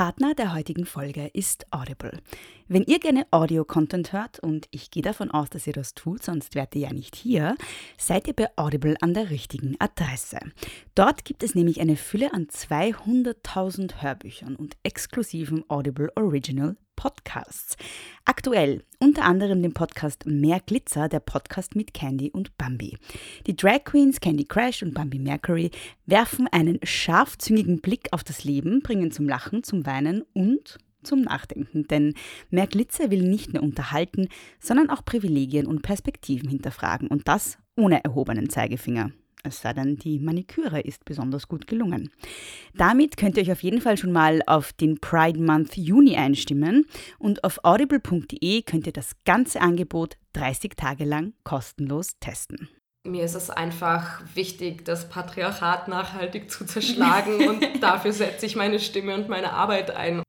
Partner der heutigen Folge ist Audible. Wenn ihr gerne Audio-Content hört, und ich gehe davon aus, dass ihr das tut, sonst wärt ihr ja nicht hier, seid ihr bei Audible an der richtigen Adresse. Dort gibt es nämlich eine Fülle an 200.000 Hörbüchern und exklusiven Audible Original Podcasts. Aktuell unter anderem den Podcast Mehr Glitzer, der Podcast mit Candy und Bambi. Die Drag Queens Candy Crash und Bambi Mercury werfen einen scharfzüngigen Blick auf das Leben, bringen zum Lachen, zum Weinen und zum Nachdenken, denn Mehr Glitzer will nicht nur unterhalten, sondern auch Privilegien und Perspektiven hinterfragen und das ohne erhobenen Zeigefinger. Es sei denn, die Maniküre ist besonders gut gelungen. Damit könnt ihr euch auf jeden Fall schon mal auf den Pride Month Juni einstimmen und auf audible.de könnt ihr das ganze Angebot 30 Tage lang kostenlos testen. Mir ist es einfach wichtig, das Patriarchat nachhaltig zu zerschlagen und dafür setze ich meine Stimme und meine Arbeit ein.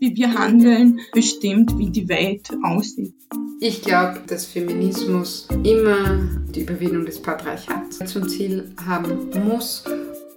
Wie wir handeln, bestimmt, wie die Welt aussieht. Ich glaube, dass Feminismus immer die Überwindung des Patriarchats zum Ziel haben muss.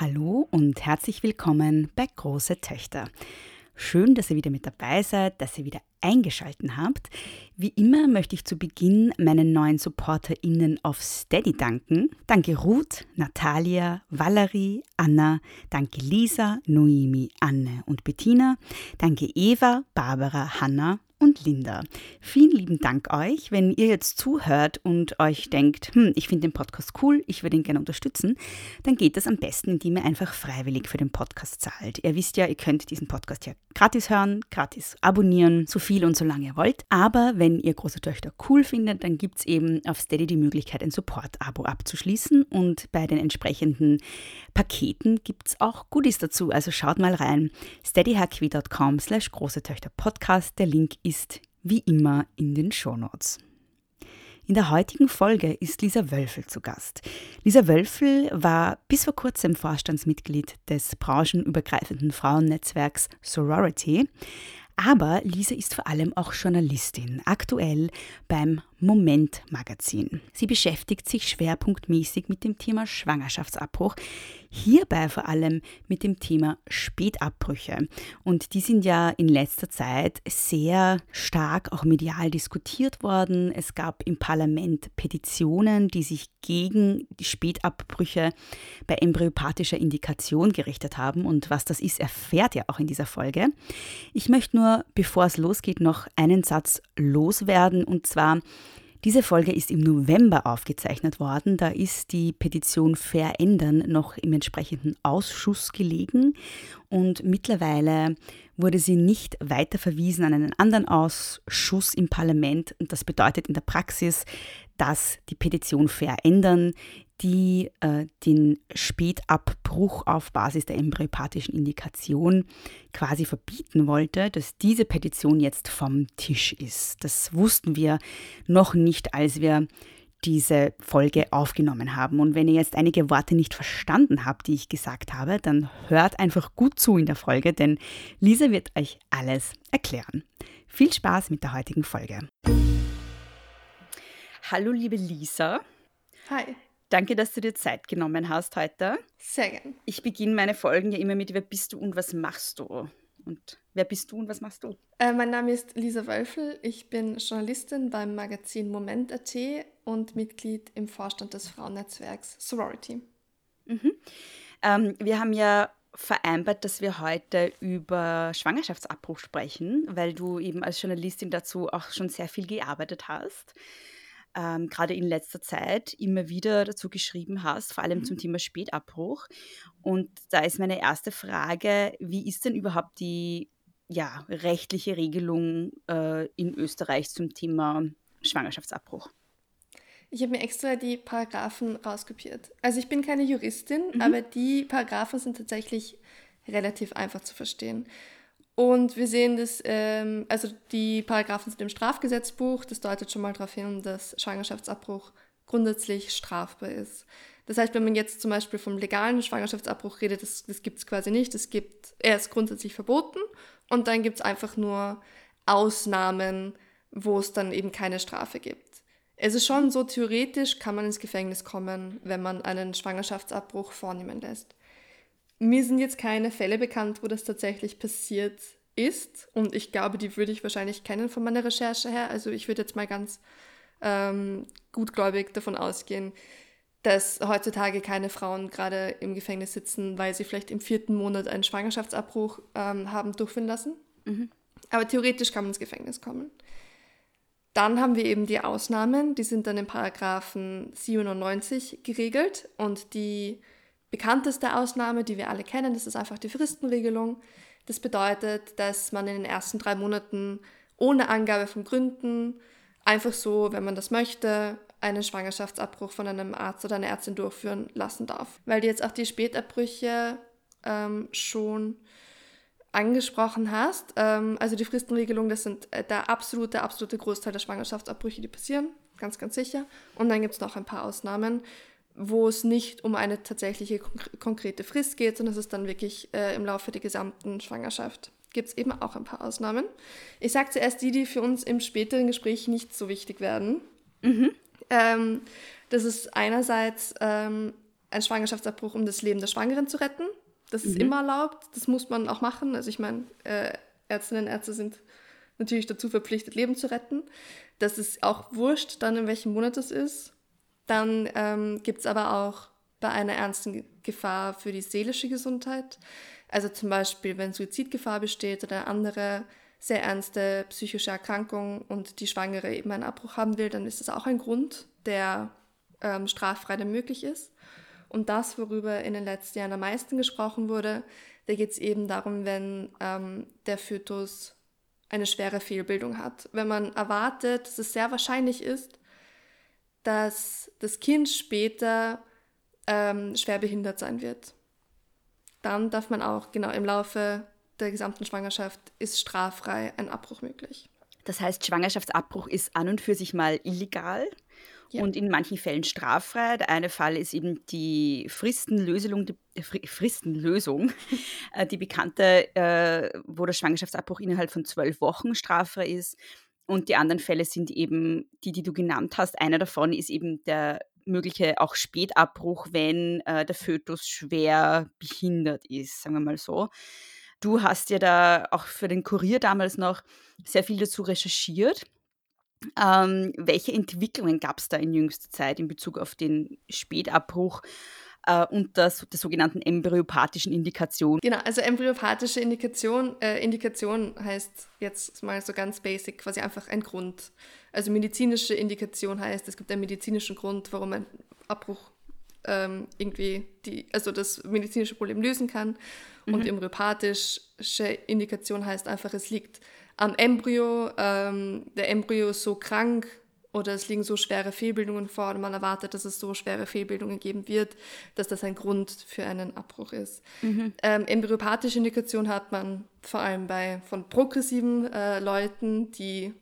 Hallo und herzlich willkommen bei Große Töchter. Schön, dass ihr wieder mit dabei seid, dass ihr wieder eingeschalten habt. Wie immer möchte ich zu Beginn meinen neuen SupporterInnen auf Steady danken. Danke Ruth, Natalia, Valerie, Anna, danke Lisa, Noemi, Anne und Bettina, danke Eva, Barbara, Hanna und Linda. Vielen lieben Dank euch. Wenn ihr jetzt zuhört und euch denkt, hm, ich finde den Podcast cool, ich würde ihn gerne unterstützen, dann geht das am besten, indem ihr einfach freiwillig für den Podcast zahlt. Ihr wisst ja, ihr könnt diesen Podcast ja gratis hören, gratis abonnieren, so viel und so lange ihr wollt. Aber wenn ihr große Töchter cool findet, dann gibt es eben auf Steady die Möglichkeit, ein Support-Abo abzuschließen und bei den entsprechenden Paketen gibt es auch Goodies dazu. Also schaut mal rein. steadyhq.com slash große Töchter Podcast. Der Link ist ist wie immer in den Shownotes. In der heutigen Folge ist Lisa Wölfel zu Gast. Lisa Wölfel war bis vor kurzem Vorstandsmitglied des branchenübergreifenden Frauennetzwerks Sorority. Aber Lisa ist vor allem auch Journalistin, aktuell beim Moment Magazin. Sie beschäftigt sich schwerpunktmäßig mit dem Thema Schwangerschaftsabbruch, hierbei vor allem mit dem Thema Spätabbrüche. Und die sind ja in letzter Zeit sehr stark auch medial diskutiert worden. Es gab im Parlament Petitionen, die sich gegen die Spätabbrüche bei embryopathischer Indikation gerichtet haben. Und was das ist, erfährt ihr auch in dieser Folge. Ich möchte nur, bevor es losgeht, noch einen Satz loswerden. Und zwar, diese Folge ist im November aufgezeichnet worden. Da ist die Petition Verändern noch im entsprechenden Ausschuss gelegen und mittlerweile wurde sie nicht weiter verwiesen an einen anderen Ausschuss im Parlament. Und das bedeutet in der Praxis, dass die Petition Verändern die äh, den Spätabbruch auf Basis der embryopathischen Indikation quasi verbieten wollte, dass diese Petition jetzt vom Tisch ist. Das wussten wir noch nicht, als wir diese Folge aufgenommen haben. Und wenn ihr jetzt einige Worte nicht verstanden habt, die ich gesagt habe, dann hört einfach gut zu in der Folge, denn Lisa wird euch alles erklären. Viel Spaß mit der heutigen Folge. Hallo liebe Lisa. Hi. Danke, dass du dir Zeit genommen hast heute. Sehr gern. Ich beginne meine Folgen ja immer mit Wer bist du und was machst du? Und wer bist du und was machst du? Äh, mein Name ist Lisa Wölfel. Ich bin Journalistin beim Magazin Moment.at und Mitglied im Vorstand des Frauennetzwerks Sorority. Mhm. Ähm, wir haben ja vereinbart, dass wir heute über Schwangerschaftsabbruch sprechen, weil du eben als Journalistin dazu auch schon sehr viel gearbeitet hast ähm, gerade in letzter Zeit immer wieder dazu geschrieben hast, vor allem mhm. zum Thema Spätabbruch. Und da ist meine erste Frage, wie ist denn überhaupt die ja, rechtliche Regelung äh, in Österreich zum Thema Schwangerschaftsabbruch? Ich habe mir extra die Paragraphen rauskopiert. Also ich bin keine Juristin, Mhm. aber die Paragraphen sind tatsächlich relativ einfach zu verstehen. Und wir sehen das, ähm, also die Paragraphen sind im Strafgesetzbuch, das deutet schon mal darauf hin, dass Schwangerschaftsabbruch grundsätzlich strafbar ist. Das heißt, wenn man jetzt zum Beispiel vom legalen Schwangerschaftsabbruch redet, das, das gibt es quasi nicht. Es gibt, er ist grundsätzlich verboten und dann gibt es einfach nur Ausnahmen, wo es dann eben keine Strafe gibt. Es ist schon so, theoretisch kann man ins Gefängnis kommen, wenn man einen Schwangerschaftsabbruch vornehmen lässt. Mir sind jetzt keine Fälle bekannt, wo das tatsächlich passiert ist. Und ich glaube, die würde ich wahrscheinlich kennen von meiner Recherche her. Also ich würde jetzt mal ganz ähm, gutgläubig davon ausgehen, dass heutzutage keine Frauen gerade im Gefängnis sitzen, weil sie vielleicht im vierten Monat einen Schwangerschaftsabbruch ähm, haben durchführen lassen. Aber theoretisch kann man ins Gefängnis kommen. Dann haben wir eben die Ausnahmen, die sind dann in Paragraphen 97 geregelt und die bekannteste Ausnahme, die wir alle kennen, das ist einfach die Fristenregelung. Das bedeutet, dass man in den ersten drei Monaten ohne Angabe von Gründen einfach so, wenn man das möchte, einen Schwangerschaftsabbruch von einem Arzt oder einer Ärztin durchführen lassen darf. Weil du jetzt auch die Spätabbrüche ähm, schon angesprochen hast. Ähm, also die Fristenregelung, das sind äh, der absolute, absolute Großteil der Schwangerschaftsabbrüche, die passieren, ganz, ganz sicher. Und dann gibt es noch ein paar Ausnahmen, wo es nicht um eine tatsächliche konk- konkrete Frist geht, sondern es ist dann wirklich äh, im Laufe der gesamten Schwangerschaft. Gibt es eben auch ein paar Ausnahmen. Ich sage zuerst die, die für uns im späteren Gespräch nicht so wichtig werden. Ähm, das ist einerseits ähm, ein Schwangerschaftsabbruch, um das Leben der Schwangeren zu retten. Das ist immer erlaubt, das muss man auch machen. Also ich meine, äh, Ärztinnen und Ärzte sind natürlich dazu verpflichtet, Leben zu retten. Das ist auch wurscht, dann in welchem Monat es ist. Dann ähm, gibt es aber auch bei einer ernsten Gefahr für die seelische Gesundheit. Also zum Beispiel, wenn Suizidgefahr besteht oder andere sehr ernste psychische Erkrankung und die Schwangere eben einen Abbruch haben will, dann ist das auch ein Grund, der ähm, straffrei dann möglich ist. Und das, worüber in den letzten Jahren am meisten gesprochen wurde, da geht es eben darum, wenn ähm, der Fötus eine schwere Fehlbildung hat. Wenn man erwartet, dass es sehr wahrscheinlich ist, dass das Kind später ähm, schwer behindert sein wird. Dann darf man auch, genau, im Laufe der gesamten Schwangerschaft ist straffrei ein Abbruch möglich. Das heißt, Schwangerschaftsabbruch ist an und für sich mal illegal Ja. und in manchen Fällen straffrei. Der eine Fall ist eben die Fristenlösung, die äh, Fri- Fristenlösung, äh, die bekannte, äh, wo der Schwangerschaftsabbruch innerhalb von zwölf Wochen straffrei ist. Und die anderen Fälle sind eben die, die du genannt hast. Einer davon ist eben der mögliche auch Spätabbruch, wenn äh, der Fötus schwer behindert ist, sagen wir mal so. Du hast ja da auch für den Kurier damals noch sehr viel dazu recherchiert. Ähm, welche Entwicklungen gab es da in jüngster Zeit in Bezug auf den Spätabbruch äh, und das, der sogenannten embryopathischen Indikation? Genau, also embryopathische Indikation, äh, Indikation heißt jetzt mal so ganz basic quasi einfach ein Grund. Also medizinische Indikation heißt, es gibt einen medizinischen Grund, warum ein Abbruch ähm, irgendwie die, also das medizinische Problem lösen kann. Und embryopathische Indikation heißt einfach, es liegt am Embryo, ähm, der Embryo ist so krank oder es liegen so schwere Fehlbildungen vor und man erwartet, dass es so schwere Fehlbildungen geben wird, dass das ein Grund für einen Abbruch ist. Ähm, embryopathische Indikation hat man vor allem bei von progressiven äh, Leuten, die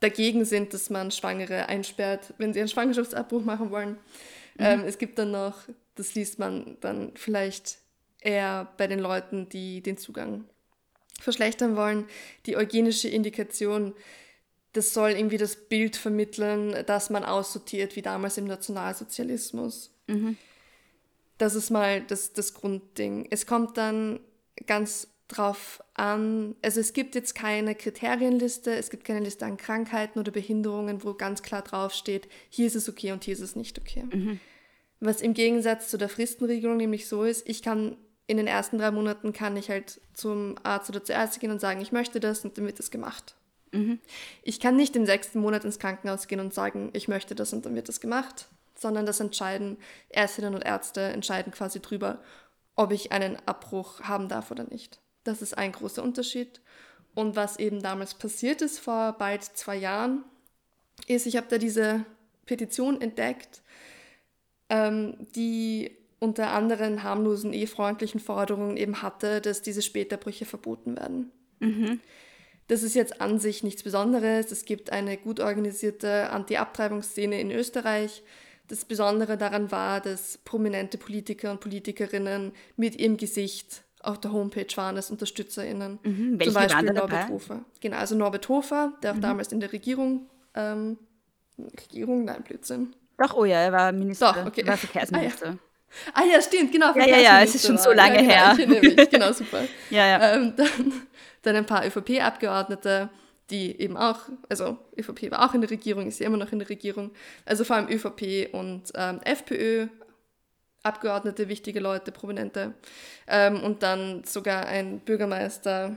dagegen sind, dass man Schwangere einsperrt, wenn sie einen Schwangerschaftsabbruch machen wollen. Ähm, es gibt dann noch, das liest man dann vielleicht eher bei den Leuten, die den Zugang verschlechtern wollen, die eugenische Indikation, das soll irgendwie das Bild vermitteln, dass man aussortiert, wie damals im Nationalsozialismus. Das ist mal das, das Grundding. Es kommt dann ganz drauf an, also es gibt jetzt keine Kriterienliste, es gibt keine Liste an Krankheiten oder Behinderungen, wo ganz klar draufsteht, hier ist es okay und hier ist es nicht okay. Was im Gegensatz zu der Fristenregelung nämlich so ist, ich kann in den ersten drei Monaten kann ich halt zum Arzt oder zur Ärztin gehen und sagen, ich möchte das und dann wird das gemacht. Ich kann nicht im sechsten Monat ins Krankenhaus gehen und sagen, ich möchte das und dann wird das gemacht, sondern das entscheiden Ärztinnen und Ärzte, entscheiden quasi drüber, ob ich einen Abbruch haben darf oder nicht. Das ist ein großer Unterschied. Und was eben damals passiert ist, vor bald zwei Jahren, ist, ich habe da diese Petition entdeckt, ähm, die unter anderen harmlosen ehefreundlichen Forderungen eben hatte, dass diese Späterbrüche verboten werden. Mhm. Das ist jetzt an sich nichts Besonderes. Es gibt eine gut organisierte Anti-Abtreibungsszene in Österreich. Das Besondere daran war, dass prominente Politiker und Politikerinnen mit ihrem Gesicht auf der Homepage waren als UnterstützerInnen. Mhm. Welche Zum Beispiel Norbert dabei? Hofer. Genau, also Norbert Hofer, der auch Mhm. damals in der Regierung, ähm, Regierung, nein, Blödsinn. Doch, oh ja, er war Minister, Doch, okay. war Verkehrsminister. Ah ja, stimmt, genau. Ja, ja, ja, es ist schon so lange her. Ja, genau, mich, genau, super. Ja, ja. Ähm, dann, dann ein paar ÖVP-Abgeordnete, die eben auch, also ÖVP war auch in der Regierung, ist ja immer noch in der Regierung, also vor allem ÖVP und ähm, FPÖ, Abgeordnete, wichtige Leute, Prominente. Ähm, und dann sogar ein Bürgermeister,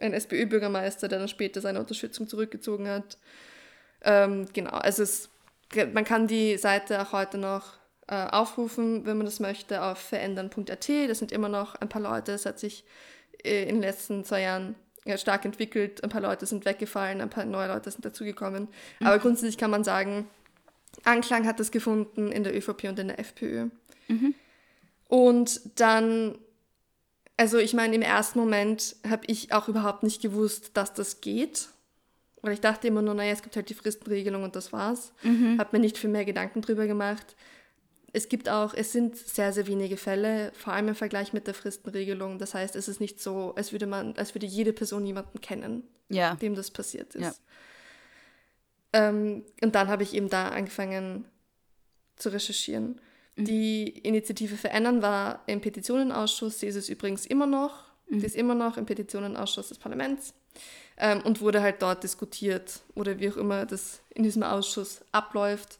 ein SPÖ-Bürgermeister, der dann später seine Unterstützung zurückgezogen hat. Ähm, genau, also es, man kann die Seite auch heute noch äh, aufrufen, wenn man das möchte, auf verändern.at. Das sind immer noch ein paar Leute, es hat sich in den letzten zwei Jahren ja, stark entwickelt. Ein paar Leute sind weggefallen, ein paar neue Leute sind dazugekommen. Aber grundsätzlich kann man sagen, Anklang hat es gefunden in der ÖVP und in der FPÖ. Und dann, also ich meine, im ersten Moment habe ich auch überhaupt nicht gewusst, dass das geht. Weil ich dachte immer nur, naja, es gibt halt die Fristenregelung und das war's. Habe mir nicht viel mehr Gedanken drüber gemacht. Es gibt auch, es sind sehr, sehr wenige Fälle, vor allem im Vergleich mit der Fristenregelung. Das heißt, es ist nicht so, als würde man, als würde jede Person jemanden kennen, Ja. dem das passiert ist. Ja. Ähm, und dann habe ich eben da angefangen zu recherchieren. Die Initiative Verändern war im Petitionenausschuss, sie ist es übrigens immer noch. Die ist immer noch im Petitionenausschuss des Parlaments ähm, und wurde halt dort diskutiert oder wie auch immer das in diesem Ausschuss abläuft.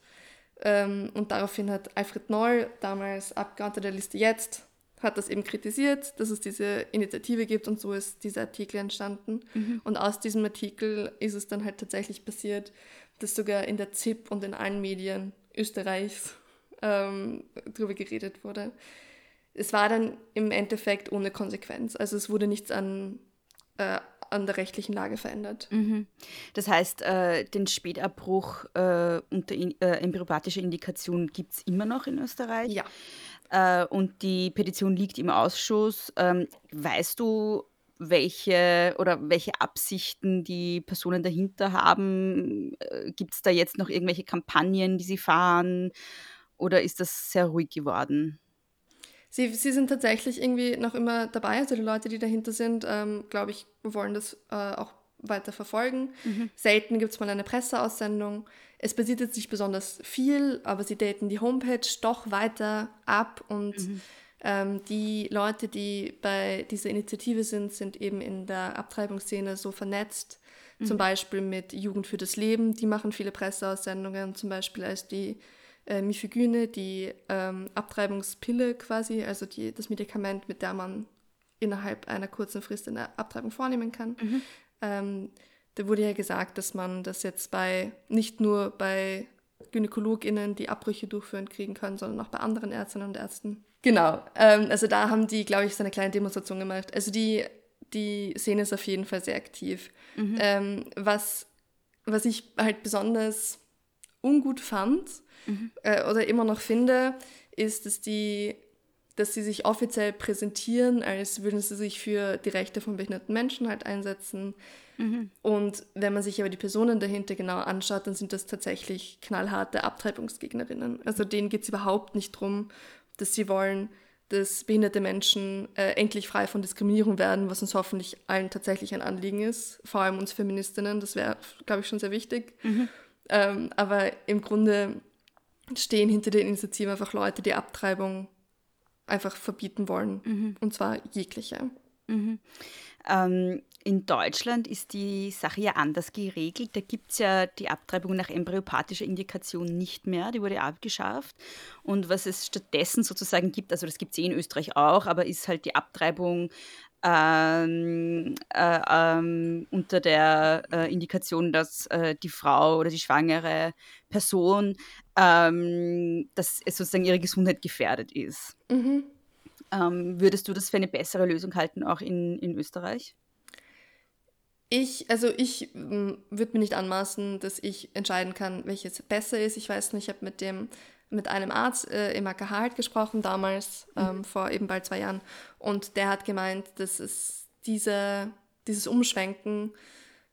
Ähm, und daraufhin hat Alfred Noll, damals Abgeordneter der Liste Jetzt, hat das eben kritisiert, dass es diese Initiative gibt und so ist dieser Artikel entstanden. Und aus diesem Artikel ist es dann halt tatsächlich passiert, dass sogar in der ZIP und in allen Medien Österreichs ähm, darüber geredet wurde. Es war dann im Endeffekt ohne Konsequenz. Also es wurde nichts an, äh, an der rechtlichen Lage verändert. Mhm. Das heißt, äh, den Spätabbruch äh, unter in, äh, embryopatischer Indikation gibt es immer noch in Österreich. Ja. Äh, und die Petition liegt im Ausschuss. Ähm, weißt du, welche oder welche Absichten die Personen dahinter haben? Äh, Gibt es da jetzt noch irgendwelche Kampagnen, die sie fahren? Oder ist das sehr ruhig geworden? Sie, sie sind tatsächlich irgendwie noch immer dabei, also die Leute, die dahinter sind, ähm, glaube ich, wollen das äh, auch weiter verfolgen. Selten gibt es mal eine Presseaussendung. Es passiert jetzt nicht besonders viel, aber sie daten die Homepage doch weiter ab und ähm, die Leute, die bei dieser Initiative sind, sind eben in der Abtreibungsszene so vernetzt. Zum Beispiel mit Jugend für das Leben, die machen viele Presseaussendungen, zum Beispiel als die äh, Mifegyne, die ähm, Abtreibungspille quasi, also die, das Medikament, mit der man innerhalb einer kurzen Frist eine Abtreibung vornehmen kann. Ähm, da wurde ja gesagt, dass man das jetzt bei nicht nur bei GynäkologInnen, die Abbrüche durchführen, kriegen können, sondern auch bei anderen Ärztinnen und Ärzten. Genau, ähm, also da haben die, glaube ich, so eine kleine Demonstration gemacht. Also die, die Szene ist auf jeden Fall sehr aktiv. Ähm, was, was ich halt besonders ungut fand äh, oder immer noch finde, ist, dass die dass sie sich offiziell präsentieren, als würden sie sich für die Rechte von behinderten Menschen halt einsetzen. Und wenn man sich aber die Personen dahinter genau anschaut, dann sind das tatsächlich knallharte Abtreibungsgegnerinnen. Also denen geht es überhaupt nicht darum, dass sie wollen, dass behinderte Menschen äh, endlich frei von Diskriminierung werden, was uns hoffentlich allen tatsächlich ein Anliegen ist, vor allem uns Feministinnen, das wäre, glaube ich, schon sehr wichtig. Ähm, aber im Grunde stehen hinter der Initiative einfach Leute, die Abtreibung einfach verbieten wollen. Und zwar jegliche. Ähm, in Deutschland ist die Sache ja anders geregelt. Da gibt es ja die Abtreibung nach embryopathischer Indikation nicht mehr, die wurde abgeschafft. Und was es stattdessen sozusagen gibt, also das gibt es eh in Österreich auch, aber ist halt die Abtreibung ähm, äh, ähm, unter der äh, Indikation, dass äh, die Frau oder die schwangere Person, ähm, dass es sozusagen ihre Gesundheit gefährdet ist. Mhm. Ähm, würdest du das für eine bessere Lösung halten, auch in, in Österreich? Ich, also ich würde mir nicht anmaßen, dass ich entscheiden kann, welches besser ist. Ich weiß nicht, ich habe mit dem mit einem Arzt äh, im AKH halt gesprochen, damals, mhm. ähm, vor eben bald zwei Jahren. Und der hat gemeint, dass es diese, dieses Umschwenken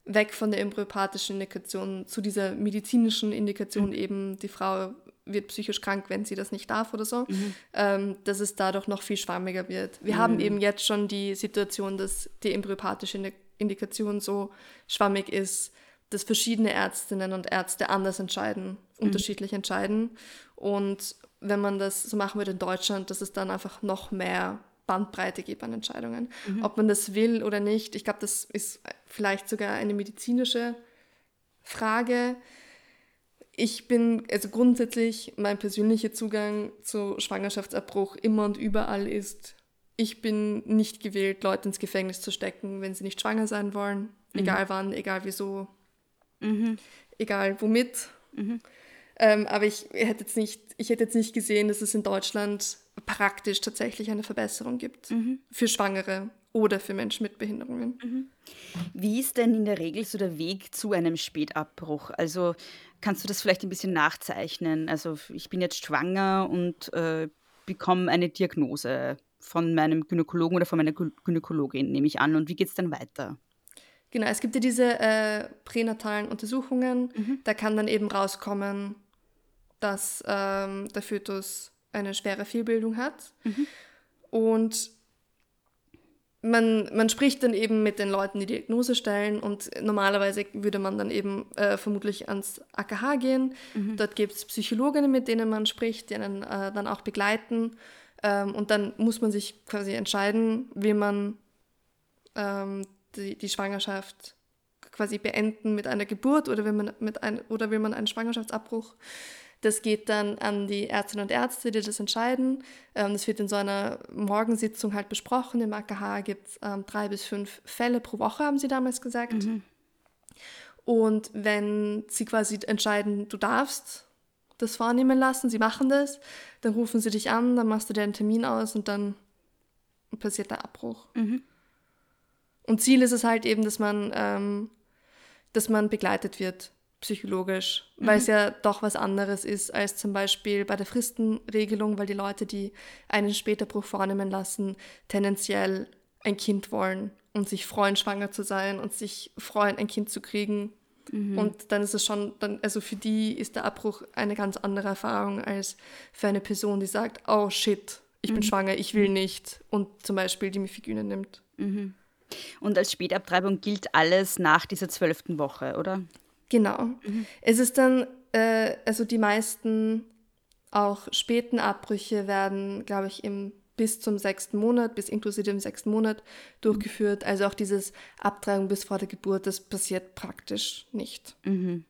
weg von der embryopatischen Indikation zu dieser medizinischen Indikation, mhm. eben die Frau wird psychisch krank, wenn sie das nicht darf oder so, mhm. ähm, dass es dadurch noch viel schwammiger wird. Wir mhm. haben eben jetzt schon die Situation, dass die embryopathische Indikation so schwammig ist, dass verschiedene Ärztinnen und Ärzte anders entscheiden, mhm. unterschiedlich entscheiden. Und wenn man das so machen würde in Deutschland, dass es dann einfach noch mehr Bandbreite gibt an Entscheidungen. Mhm. Ob man das will oder nicht, ich glaube, das ist vielleicht sogar eine medizinische Frage. Ich bin, also grundsätzlich, mein persönlicher Zugang zu Schwangerschaftsabbruch immer und überall ist, ich bin nicht gewählt, Leute ins Gefängnis zu stecken, wenn sie nicht schwanger sein wollen. Mhm. Egal wann, egal wieso, mhm. egal womit. Mhm. Ähm, aber ich hätte, jetzt nicht, ich hätte jetzt nicht gesehen, dass es in Deutschland praktisch tatsächlich eine Verbesserung gibt mhm. für Schwangere oder für Menschen mit Behinderungen. Mhm. Wie ist denn in der Regel so der Weg zu einem Spätabbruch? Also kannst du das vielleicht ein bisschen nachzeichnen? Also ich bin jetzt schwanger und äh, bekomme eine Diagnose von meinem Gynäkologen oder von meiner Gynäkologin, nehme ich an. Und wie geht es dann weiter? Genau, es gibt ja diese äh, pränatalen Untersuchungen. Mhm. Da kann dann eben rauskommen, dass ähm, der Fötus eine schwere Fehlbildung hat. Mhm. Und man, man spricht dann eben mit den Leuten, die Diagnose stellen und normalerweise würde man dann eben äh, vermutlich ans AKH gehen. Mhm. Dort gibt es Psychologinnen, mit denen man spricht, die einen äh, dann auch begleiten. Ähm, und dann muss man sich quasi entscheiden, will man ähm, die, die Schwangerschaft quasi beenden mit einer Geburt oder will man, mit ein, oder will man einen Schwangerschaftsabbruch das geht dann an die Ärztinnen und Ärzte, die das entscheiden. Ähm, das wird in so einer Morgensitzung halt besprochen. Im AKH gibt es ähm, drei bis fünf Fälle pro Woche, haben sie damals gesagt. Mhm. Und wenn sie quasi entscheiden, du darfst das vornehmen lassen, sie machen das, dann rufen sie dich an, dann machst du dir einen Termin aus und dann passiert der Abbruch. Mhm. Und Ziel ist es halt eben, dass man, ähm, dass man begleitet wird psychologisch, mhm. weil es ja doch was anderes ist als zum Beispiel bei der Fristenregelung, weil die Leute, die einen Späterbruch vornehmen lassen, tendenziell ein Kind wollen und sich freuen, schwanger zu sein und sich freuen, ein Kind zu kriegen. Mhm. Und dann ist es schon, dann, also für die ist der Abbruch eine ganz andere Erfahrung als für eine Person, die sagt, oh shit, ich mhm. bin schwanger, ich will nicht und zum Beispiel die Mifegyne nimmt. Mhm. Und als Spätabtreibung gilt alles nach dieser zwölften Woche, oder? Genau. Mhm. Es ist dann, äh, also die meisten auch späten Abbrüche werden, glaube ich, im bis zum sechsten Monat, bis inklusive dem sechsten Monat durchgeführt. Mhm. Also auch dieses Abtreibung bis vor der Geburt, das passiert praktisch nicht. Mhm.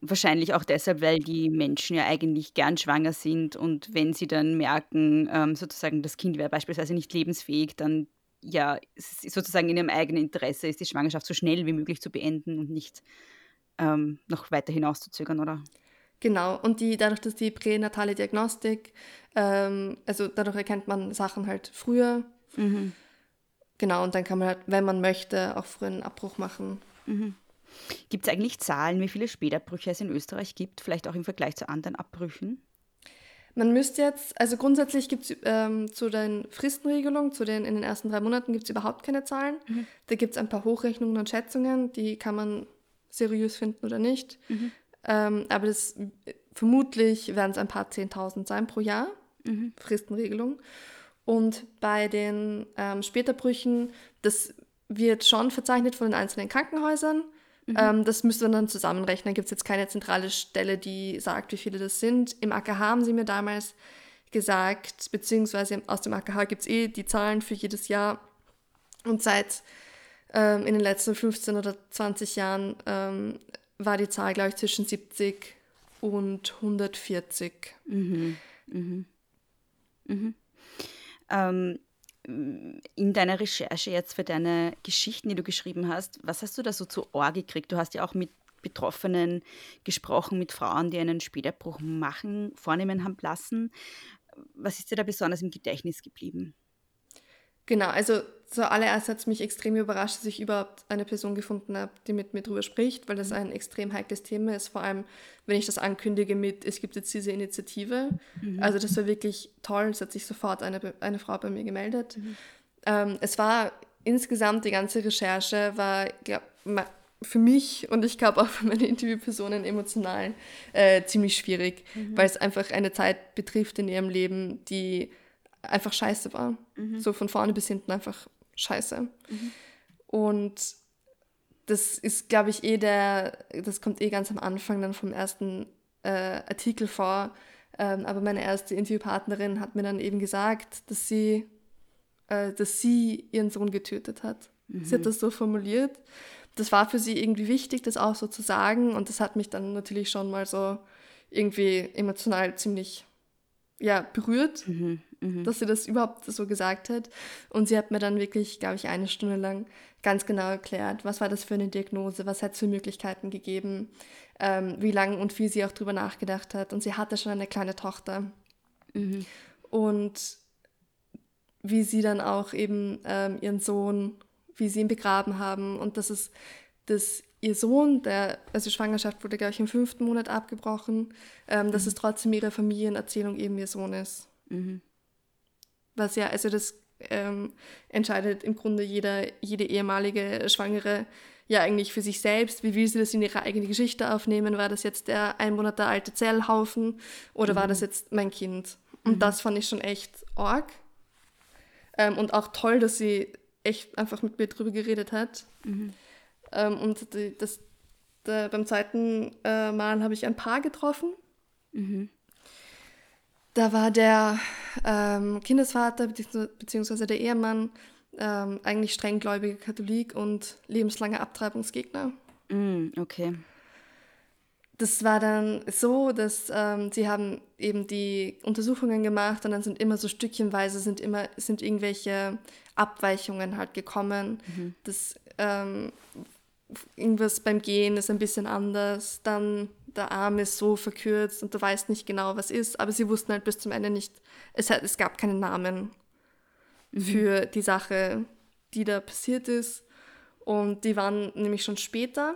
Wahrscheinlich auch deshalb, weil die Menschen ja eigentlich gern schwanger sind und wenn sie dann merken, ähm, sozusagen das Kind wäre beispielsweise nicht lebensfähig, dann ja, sozusagen in ihrem eigenen Interesse ist, die Schwangerschaft so schnell wie möglich zu beenden und nicht ähm, noch weiter hinauszuzögern, oder? Genau, und die, dadurch, dass die pränatale Diagnostik, ähm, also dadurch erkennt man Sachen halt früher. Mhm. Genau, und dann kann man halt, wenn man möchte, auch früher einen Abbruch machen. Mhm. Gibt es eigentlich Zahlen, wie viele Spätabbrüche es in Österreich gibt, vielleicht auch im Vergleich zu anderen Abbrüchen? Man müsste jetzt, also grundsätzlich gibt es ähm, zu den Fristenregelungen, zu den in den ersten drei Monaten gibt es überhaupt keine Zahlen. Mhm. Da gibt es ein paar Hochrechnungen und Schätzungen, die kann man seriös finden oder nicht. Mhm. Ähm, aber das vermutlich werden es ein paar Zehntausend sein pro Jahr, mhm. Fristenregelung. Und bei den ähm, Späterbrüchen, das wird schon verzeichnet von den einzelnen Krankenhäusern. Mhm. Ähm, das müsste man dann zusammenrechnen. Da gibt es jetzt keine zentrale Stelle, die sagt, wie viele das sind. Im AKH haben sie mir damals gesagt, beziehungsweise aus dem AKH gibt es eh die Zahlen für jedes Jahr. Und seit ähm, in den letzten 15 oder 20 Jahren ähm, war die Zahl, glaube ich, zwischen 70 und 140. Mhm. Mhm. Mhm. Ähm, in deiner Recherche jetzt für deine Geschichten, die du geschrieben hast, was hast du da so zu Ohr gekriegt? Du hast ja auch mit Betroffenen gesprochen, mit Frauen, die einen Späterbruch machen, vornehmen haben lassen. Was ist dir da besonders im Gedächtnis geblieben? Genau, also zuallererst hat es mich extrem überrascht, dass ich überhaupt eine Person gefunden habe, die mit mir drüber spricht, weil das ein extrem heikles Thema ist. Vor allem, wenn ich das ankündige mit, es gibt jetzt diese Initiative. Mhm. Also das war wirklich toll. Es hat sich sofort eine, eine Frau bei mir gemeldet. Mhm. Ähm, es war insgesamt, die ganze Recherche war glaub, für mich und ich glaube auch für meine Interviewpersonen emotional äh, ziemlich schwierig, mhm. weil es einfach eine Zeit betrifft in ihrem Leben, die einfach scheiße war. Mhm. So von vorne bis hinten einfach scheiße. Mhm. Und das ist, glaube ich, eh der, das kommt eh ganz am Anfang dann vom ersten äh, Artikel vor. Ähm, aber meine erste Interviewpartnerin hat mir dann eben gesagt, dass sie, äh, dass sie ihren Sohn getötet hat. Mhm. Sie hat mhm. das so formuliert. Das war für sie irgendwie wichtig, das auch so zu sagen. Und das hat mich dann natürlich schon mal so irgendwie emotional ziemlich ja, berührt. Mhm. Mhm. dass sie das überhaupt so gesagt hat. Und sie hat mir dann wirklich, glaube ich, eine Stunde lang ganz genau erklärt, was war das für eine Diagnose, was hat es für Möglichkeiten gegeben, ähm, wie lange und wie sie auch drüber nachgedacht hat. Und sie hatte schon eine kleine Tochter. Mhm. Und wie sie dann auch eben ähm, ihren Sohn, wie sie ihn begraben haben und dass es, dass ihr Sohn, der, also die Schwangerschaft wurde, glaube ich, im fünften Monat abgebrochen, ähm, dass mhm. es trotzdem ihre Familienerzählung eben ihr Sohn ist. Mhm was ja, also das ähm, entscheidet im Grunde jeder, jede ehemalige Schwangere ja eigentlich für sich selbst. Wie will sie das in ihre eigene Geschichte aufnehmen? War das jetzt der ein Monat alte Zellhaufen oder mhm. war das jetzt mein Kind? Und mhm. das fand ich schon echt arg. Ähm, und auch toll, dass sie echt einfach mit mir drüber geredet hat. Mhm. Ähm, und die, das, der, beim zweiten äh, Mal habe ich ein Paar getroffen. Da war der ähm, Kindesvater bzw. der Ehemann ähm, eigentlich strenggläubiger Katholik und lebenslanger Abtreibungsgegner. Mm, okay. Das war dann so, dass ähm, sie haben eben die Untersuchungen gemacht und dann sind immer so stückchenweise sind immer sind irgendwelche Abweichungen halt gekommen. Mhm. Das ähm, irgendwas beim Gehen ist ein bisschen anders, dann der Arm ist so verkürzt und du weißt nicht genau, was ist, aber sie wussten halt bis zum Ende nicht, es, hat, es gab keinen Namen mhm. für die Sache, die da passiert ist. Und die waren nämlich schon später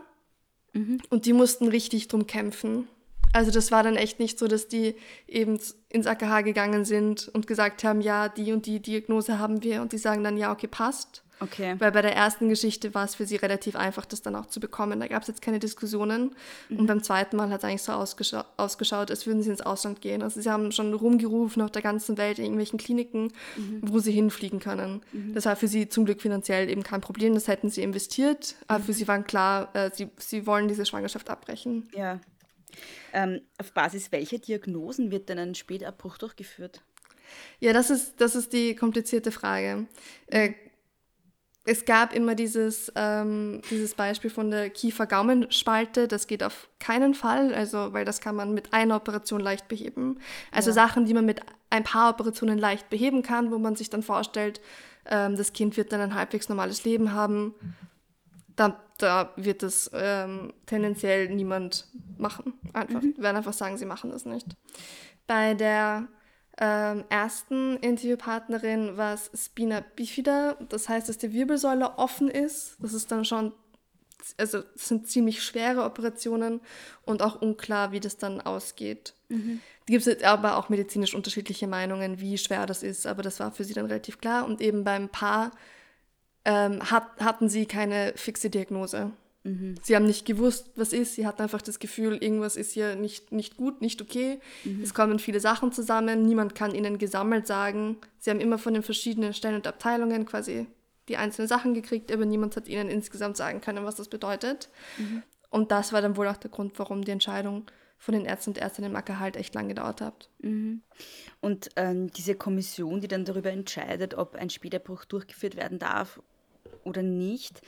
mhm. und die mussten richtig drum kämpfen. Also das war dann echt nicht so, dass die eben ins AKH gegangen sind und gesagt haben, ja, die und die Diagnose haben wir und die sagen dann, ja, okay, passt. Okay. Weil bei der ersten Geschichte war es für sie relativ einfach, das dann auch zu bekommen. Da gab es jetzt keine Diskussionen. Mhm. Und beim zweiten Mal hat es eigentlich so ausgescha ausgeschaut, als würden sie ins Ausland gehen. Also sie haben schon rumgerufen auf der ganzen Welt in irgendwelchen Kliniken, mhm. wo sie hinfliegen können. Mhm. Das war für sie zum Glück finanziell eben kein Problem. Das hätten sie investiert. Aber für mhm. sie war klar, äh, sie, sie wollen diese Schwangerschaft abbrechen. Ja. Ähm, auf Basis welcher Diagnosen wird denn ein Spätabbruch durchgeführt? Ja, das ist, das ist die komplizierte Frage. Äh, es gab immer dieses, ähm, dieses Beispiel von der Kiefer-Gaumenspalte. Das geht auf keinen Fall, also, weil das kann man mit einer Operation leicht beheben. Also ja. Sachen, die man mit ein paar Operationen leicht beheben kann, wo man sich dann vorstellt, ähm, das Kind wird dann ein halbwegs normales Leben haben. Da, da wird es ähm, tendenziell niemand machen. Einfach, mhm. werden einfach sagen, sie machen das nicht. Bei der ähm, ersten Interviewpartnerin war es Spina bifida. Das heißt, dass die Wirbelsäule offen ist. Das ist dann schon, also sind ziemlich schwere Operationen und auch unklar, wie das dann ausgeht. Mhm. Da gibt es aber auch medizinisch unterschiedliche Meinungen, wie schwer das ist, aber das war für sie dann relativ klar. Und eben beim Paar ähm, hat, hatten sie keine fixe Diagnose. Mhm. Sie haben nicht gewusst, was ist. Sie hatten einfach das Gefühl, irgendwas ist hier nicht, nicht gut, nicht okay. Mhm. Es kommen viele Sachen zusammen. Niemand kann ihnen gesammelt sagen. Sie haben immer von den verschiedenen Stellen und Abteilungen quasi die einzelnen Sachen gekriegt, aber niemand hat ihnen insgesamt sagen können, was das bedeutet. Mhm. Und das war dann wohl auch der Grund, warum die Entscheidung von den Ärzten und Ärztinnen im Acker halt echt lang gedauert hat. Mhm. Und ähm, diese Kommission, die dann darüber entscheidet, ob ein Späterbruch durchgeführt werden darf oder nicht.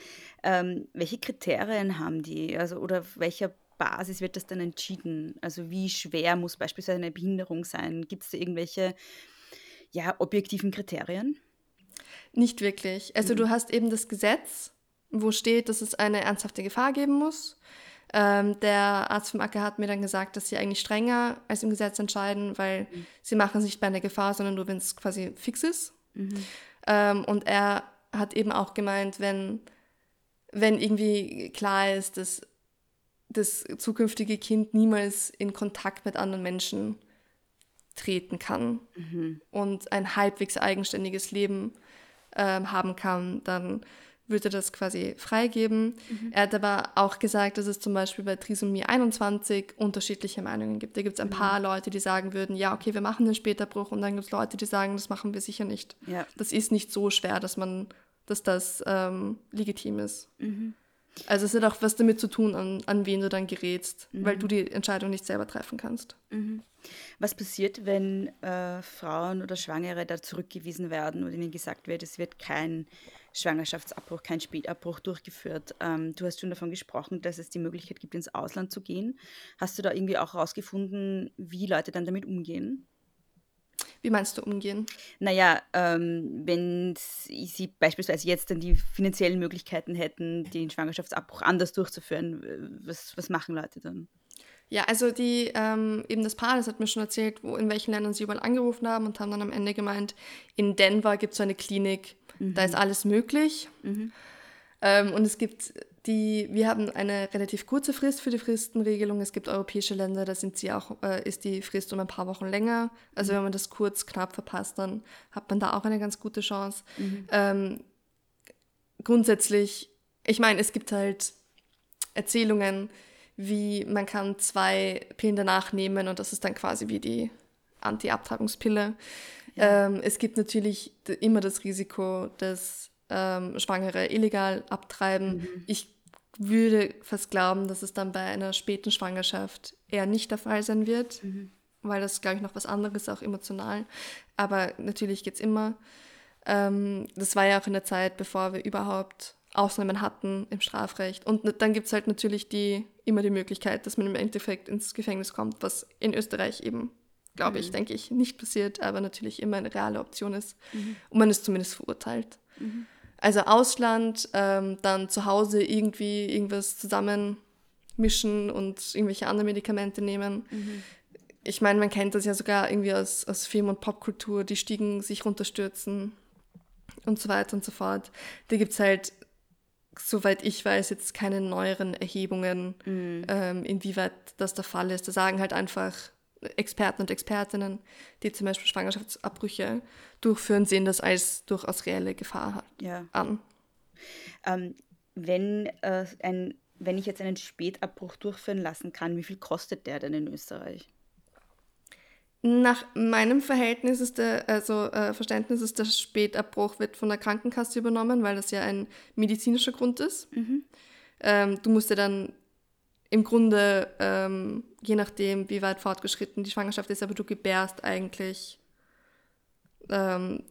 Ähm, welche Kriterien haben die? Also, oder auf welcher Basis wird das dann entschieden? Also wie schwer muss beispielsweise eine Behinderung sein? Gibt es da irgendwelche ja, objektiven Kriterien? Nicht wirklich. Also mhm. du hast eben das Gesetz, wo steht, dass es eine ernsthafte Gefahr geben muss. Ähm, der Arzt vom Acker hat mir dann gesagt, dass sie eigentlich strenger als im Gesetz entscheiden, weil mhm. sie machen es nicht bei einer Gefahr, sondern nur, wenn es quasi fix ist. Mhm. Ähm, und er hat eben auch gemeint, wenn, wenn irgendwie klar ist, dass das zukünftige Kind niemals in Kontakt mit anderen Menschen treten kann Mhm. und ein halbwegs eigenständiges Leben ähm, haben kann, dann würde das quasi freigeben. Er hat aber auch gesagt, dass es zum Beispiel bei Trisomie 21 unterschiedliche Meinungen gibt. Da gibt es ein paar Leute, die sagen würden, ja, okay, wir machen den Späterbruch und dann gibt es Leute, die sagen, das machen wir sicher nicht. Ja. Das ist nicht so schwer, dass man, dass das ähm, legitim ist. Also es hat auch was damit zu tun, an, an wen du dann gerätst, weil du die Entscheidung nicht selber treffen kannst. Was passiert, wenn äh, Frauen oder Schwangere da zurückgewiesen werden und ihnen gesagt wird, es wird kein Schwangerschaftsabbruch, kein Spätabbruch durchgeführt? Ähm, du hast schon davon gesprochen, dass es die Möglichkeit gibt, ins Ausland zu gehen. Hast du da irgendwie auch herausgefunden, wie Leute dann damit umgehen? Wie meinst du umgehen? Naja, ähm, wenn sie beispielsweise jetzt dann die finanziellen Möglichkeiten hätten, den Schwangerschaftsabbruch anders durchzuführen, was, was machen Leute dann? Ja, also die, ähm, eben das Paar, das hat mir schon erzählt, wo, in welchen Ländern sie überall angerufen haben und haben dann am Ende gemeint, in Denver gibt es so eine Klinik, da ist alles möglich. Ähm, und es gibt die, wir haben eine relativ kurze Frist für die Fristenregelung. Es gibt europäische Länder, da sind sie auch, äh, ist die Frist um ein paar Wochen länger. Also wenn man das kurz, knapp verpasst, dann hat man da auch eine ganz gute Chance. Ähm, grundsätzlich, ich meine, es gibt halt Erzählungen, wie man kann zwei Pillen danach nehmen und das ist dann quasi wie die Anti-Abtreibungspille. Ähm, es gibt natürlich immer das Risiko, dass ähm, Schwangere illegal abtreiben. Ich würde fast glauben, dass es dann bei einer späten Schwangerschaft eher nicht der Fall sein wird, weil das, glaube ich, noch was anderes, auch emotional. Aber natürlich geht es immer. Ähm, das war ja auch in der Zeit, bevor wir überhaupt Ausnahmen hatten im Strafrecht. Und dann gibt es halt natürlich die, immer die Möglichkeit, dass man im Endeffekt ins Gefängnis kommt, was in Österreich eben, glaube ich, denke ich, nicht passiert, aber natürlich immer eine reale Option ist. Und man ist zumindest verurteilt. Also Ausland, ähm, dann zu Hause irgendwie irgendwas zusammenmischen und irgendwelche anderen Medikamente nehmen. Ich meine, man kennt das ja sogar irgendwie aus, aus Film- und Popkultur, die Stiegen sich runterstürzen und so weiter und so fort. Da gibt es halt, soweit ich weiß, jetzt keine neueren Erhebungen, ähm, inwieweit das der Fall ist. Da sagen halt einfach Experten und Expertinnen, die zum Beispiel Schwangerschaftsabbrüche durchführen, sehen das als durchaus reelle Gefahr hat- Ja. an. Ähm, wenn, äh, ein, wenn ich jetzt einen Spätabbruch durchführen lassen kann, wie viel kostet der denn in Österreich? Nach meinem Verhältnis ist der, also äh, Verständnis ist der Spätabbruch wird von der Krankenkasse übernommen, weil das ja ein medizinischer Grund ist. Ähm, du musst ja dann im Grunde, ähm, je nachdem, wie weit fortgeschritten die Schwangerschaft ist, aber du gebärst eigentlich ähm,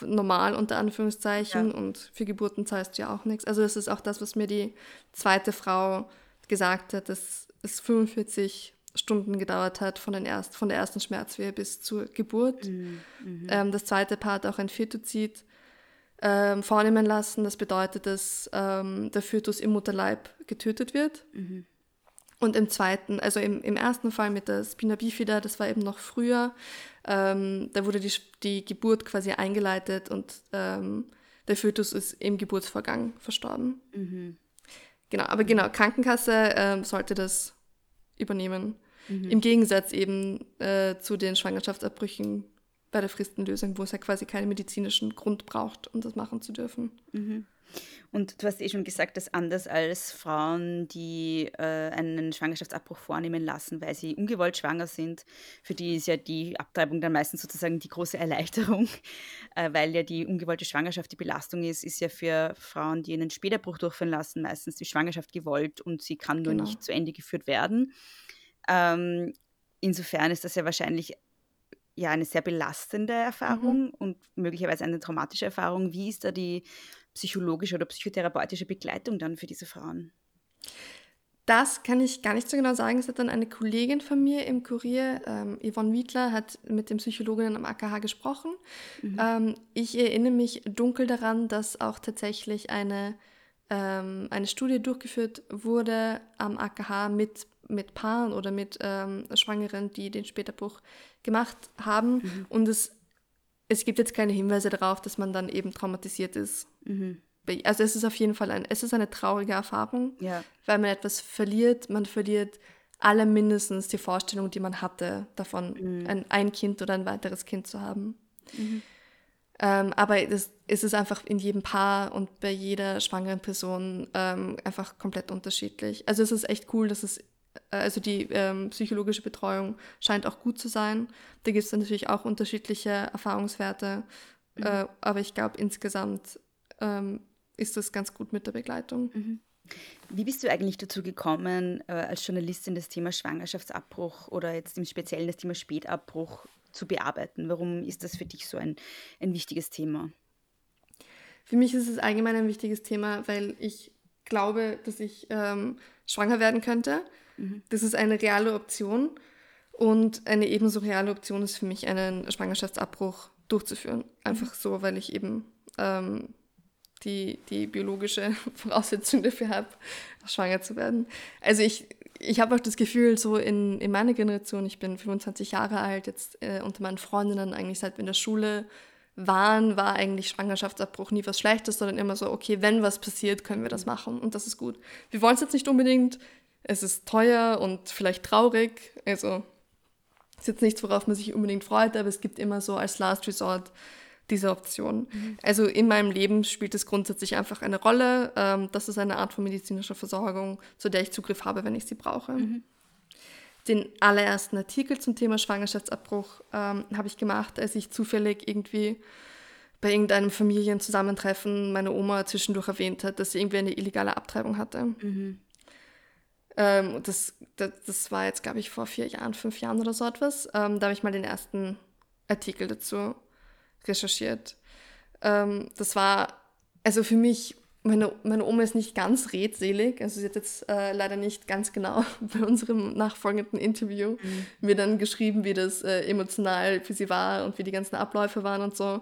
normal unter Anführungszeichen Ja. und für Geburten zahlst du ja auch nichts. Also das ist auch das, was mir die zweite Frau gesagt hat, dass es 45 Stunden gedauert hat von, den erst, von der ersten Schmerzwehe bis zur Geburt. Ähm, das zweite Paar hat auch ein Fetozid ähm, vornehmen lassen. Das bedeutet, dass ähm, der Fötus im Mutterleib getötet wird. Und im zweiten, also im, im ersten Fall mit der Spina bifida, das war eben noch früher, ähm, da wurde die, die Geburt quasi eingeleitet und ähm, der Fötus ist im Geburtsvorgang verstorben. Genau, aber genau, Krankenkasse ähm, sollte das übernehmen. Im Gegensatz eben äh, zu den Schwangerschaftsabbrüchen bei der Fristenlösung, wo es ja quasi keinen medizinischen Grund braucht, um das machen zu dürfen. Und du hast eh schon gesagt, dass anders als Frauen, die äh, einen Schwangerschaftsabbruch vornehmen lassen, weil sie ungewollt schwanger sind, für die ist ja die Abtreibung dann meistens sozusagen die große Erleichterung, äh, weil ja die ungewollte Schwangerschaft die Belastung ist, ist ja für Frauen, die einen Späterbruch durchführen lassen, meistens die Schwangerschaft gewollt und sie kann nur Genau. nicht zu Ende geführt werden. Ähm, insofern ist das ja wahrscheinlich ja eine sehr belastende Erfahrung und möglicherweise eine traumatische Erfahrung. Wie ist da die psychologische oder psychotherapeutische Begleitung dann für diese Frauen? Das kann ich gar nicht so genau sagen. Es hat dann eine Kollegin von mir im Kurier, ähm, Yvonne Wiedler, hat mit dem Psychologinnen am AKH gesprochen. Ähm, ich erinnere mich dunkel daran, dass auch tatsächlich eine, ähm, eine Studie durchgeführt wurde am AKH mit, mit Paaren oder mit ähm, Schwangeren, die den Späterbruch gemacht haben. Und es es gibt jetzt keine Hinweise darauf, dass man dann eben traumatisiert ist. Mhm. Also es ist auf jeden Fall ein, es ist eine traurige Erfahrung, Ja. weil man etwas verliert. Man verliert alle mindestens die Vorstellung, die man hatte, davon Mhm. ein, ein Kind oder ein weiteres Kind zu haben. Ähm, aber das, es ist einfach in jedem Paar und bei jeder schwangeren Person ähm, einfach komplett unterschiedlich. Also es ist echt cool, dass es, äh, also die ähm, psychologische Betreuung scheint auch gut zu sein. Da gibt es dann natürlich auch unterschiedliche Erfahrungswerte, äh, aber ich glaube insgesamt ähm, ist das ganz gut mit der Begleitung. Wie bist du eigentlich dazu gekommen, äh, als Journalistin das Thema Schwangerschaftsabbruch oder jetzt im Speziellen das Thema Spätabbruch zu bearbeiten? Warum ist das für dich so ein, ein wichtiges Thema? Für mich ist es allgemein ein wichtiges Thema, weil ich glaube, dass ich ähm, schwanger werden könnte. Das ist eine reale Option. Und eine ebenso reale Option ist für mich, einen Schwangerschaftsabbruch durchzuführen. Einfach so, weil ich eben ähm, die, die biologische Voraussetzung dafür habe, schwanger zu werden. Also ich, ich habe auch das Gefühl, so in, in meiner Generation, ich bin 25 Jahre alt, jetzt äh, unter meinen Freundinnen, eigentlich seit wir in der Schule waren, war eigentlich Schwangerschaftsabbruch nie was Schlechtes, sondern immer so, okay, wenn was passiert, können wir das machen und das ist gut. Wir wollen es jetzt nicht unbedingt, es ist teuer und vielleicht traurig, also ist jetzt nichts, worauf man sich unbedingt freut, aber es gibt immer so als Last Resort diese Option. Also in meinem Leben spielt es grundsätzlich einfach eine Rolle. Ähm, das ist eine Art von medizinischer Versorgung, zu der ich Zugriff habe, wenn ich sie brauche. Den allerersten Artikel zum Thema Schwangerschaftsabbruch ähm, habe ich gemacht, als ich zufällig irgendwie bei irgendeinem Familienzusammentreffen meine Oma zwischendurch erwähnt hat, dass sie irgendwie eine illegale Abtreibung hatte. Ähm, und das, das, das war jetzt, glaube ich, vor vier Jahren, fünf Jahren oder so etwas. Ähm, da habe ich mal den ersten Artikel dazu recherchiert. Ähm, das war, also für mich, meine, meine Oma ist nicht ganz redselig, also sie hat jetzt äh, leider nicht ganz genau bei unserem nachfolgenden Interview mir dann geschrieben, wie das äh, emotional für sie war und wie die ganzen Abläufe waren und so.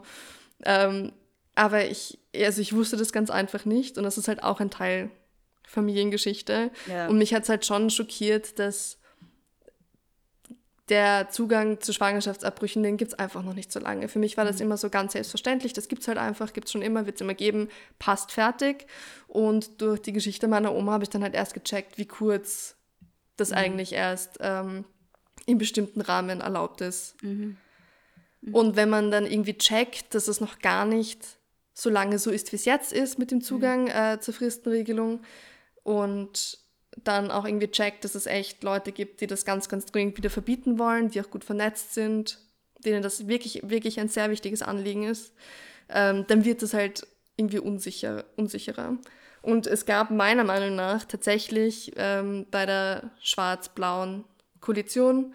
Ähm, aber ich, also ich wusste das ganz einfach nicht und das ist halt auch ein Teil Familiengeschichte. Ja. Und mich hat es halt schon schockiert, dass der Zugang zu Schwangerschaftsabbrüchen, den gibt es einfach noch nicht so lange. Für mich war das immer so ganz selbstverständlich. Das gibt es halt einfach, gibt es schon immer, wird es immer geben, passt fertig. Und durch die Geschichte meiner Oma habe ich dann halt erst gecheckt, wie kurz das eigentlich erst ähm, in bestimmten Rahmen erlaubt ist. Und wenn man dann irgendwie checkt, dass es noch gar nicht so lange so ist, wie es jetzt ist mit dem Zugang äh, zur Fristenregelung und dann auch irgendwie checkt, dass es echt Leute gibt, die das ganz, ganz dringend wieder verbieten wollen, die auch gut vernetzt sind, denen das wirklich, wirklich ein sehr wichtiges Anliegen ist, ähm, dann wird es halt irgendwie unsicher, unsicherer. Und es gab meiner Meinung nach tatsächlich ähm, bei der schwarz-blauen Koalition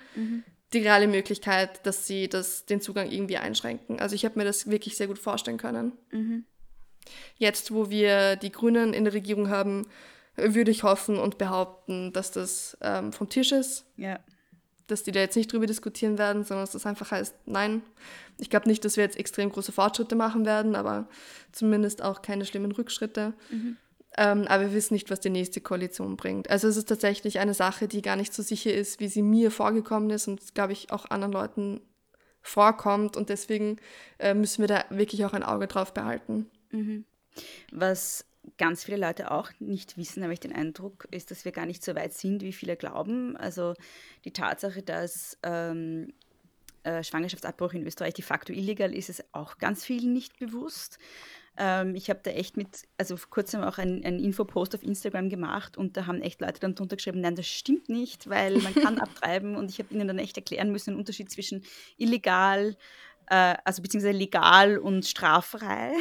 die reale Möglichkeit, dass sie das, den Zugang irgendwie einschränken. Also ich habe mir das wirklich sehr gut vorstellen können. Jetzt, wo wir die Grünen in der Regierung haben, würde ich hoffen und behaupten, dass das ähm, vom Tisch ist, Ja. dass die da jetzt nicht drüber diskutieren werden, sondern dass das einfach heißt, nein. Ich glaube nicht, dass wir jetzt extrem große Fortschritte machen werden, aber zumindest auch keine schlimmen Rückschritte. Ähm, aber wir wissen nicht, was die nächste Koalition bringt. Also es ist tatsächlich eine Sache, die gar nicht so sicher ist, wie sie mir vorgekommen ist und glaube ich auch anderen Leuten vorkommt. Und deswegen äh, müssen wir da wirklich auch ein Auge drauf behalten. Was ganz viele Leute auch nicht wissen, habe ich den Eindruck, ist, dass wir gar nicht so weit sind, wie viele glauben. Also die Tatsache, dass ähm, äh, Schwangerschaftsabbruch in Österreich de facto illegal ist, ist auch ganz vielen nicht bewusst. Ähm, ich habe da echt mit, also vor kurzem auch einen, einen Infopost auf Instagram gemacht und da haben echt Leute dann drunter geschrieben, nein, das stimmt nicht, weil man kann abtreiben und ich habe ihnen dann echt erklären müssen, den Unterschied zwischen illegal, äh, also beziehungsweise legal und straffrei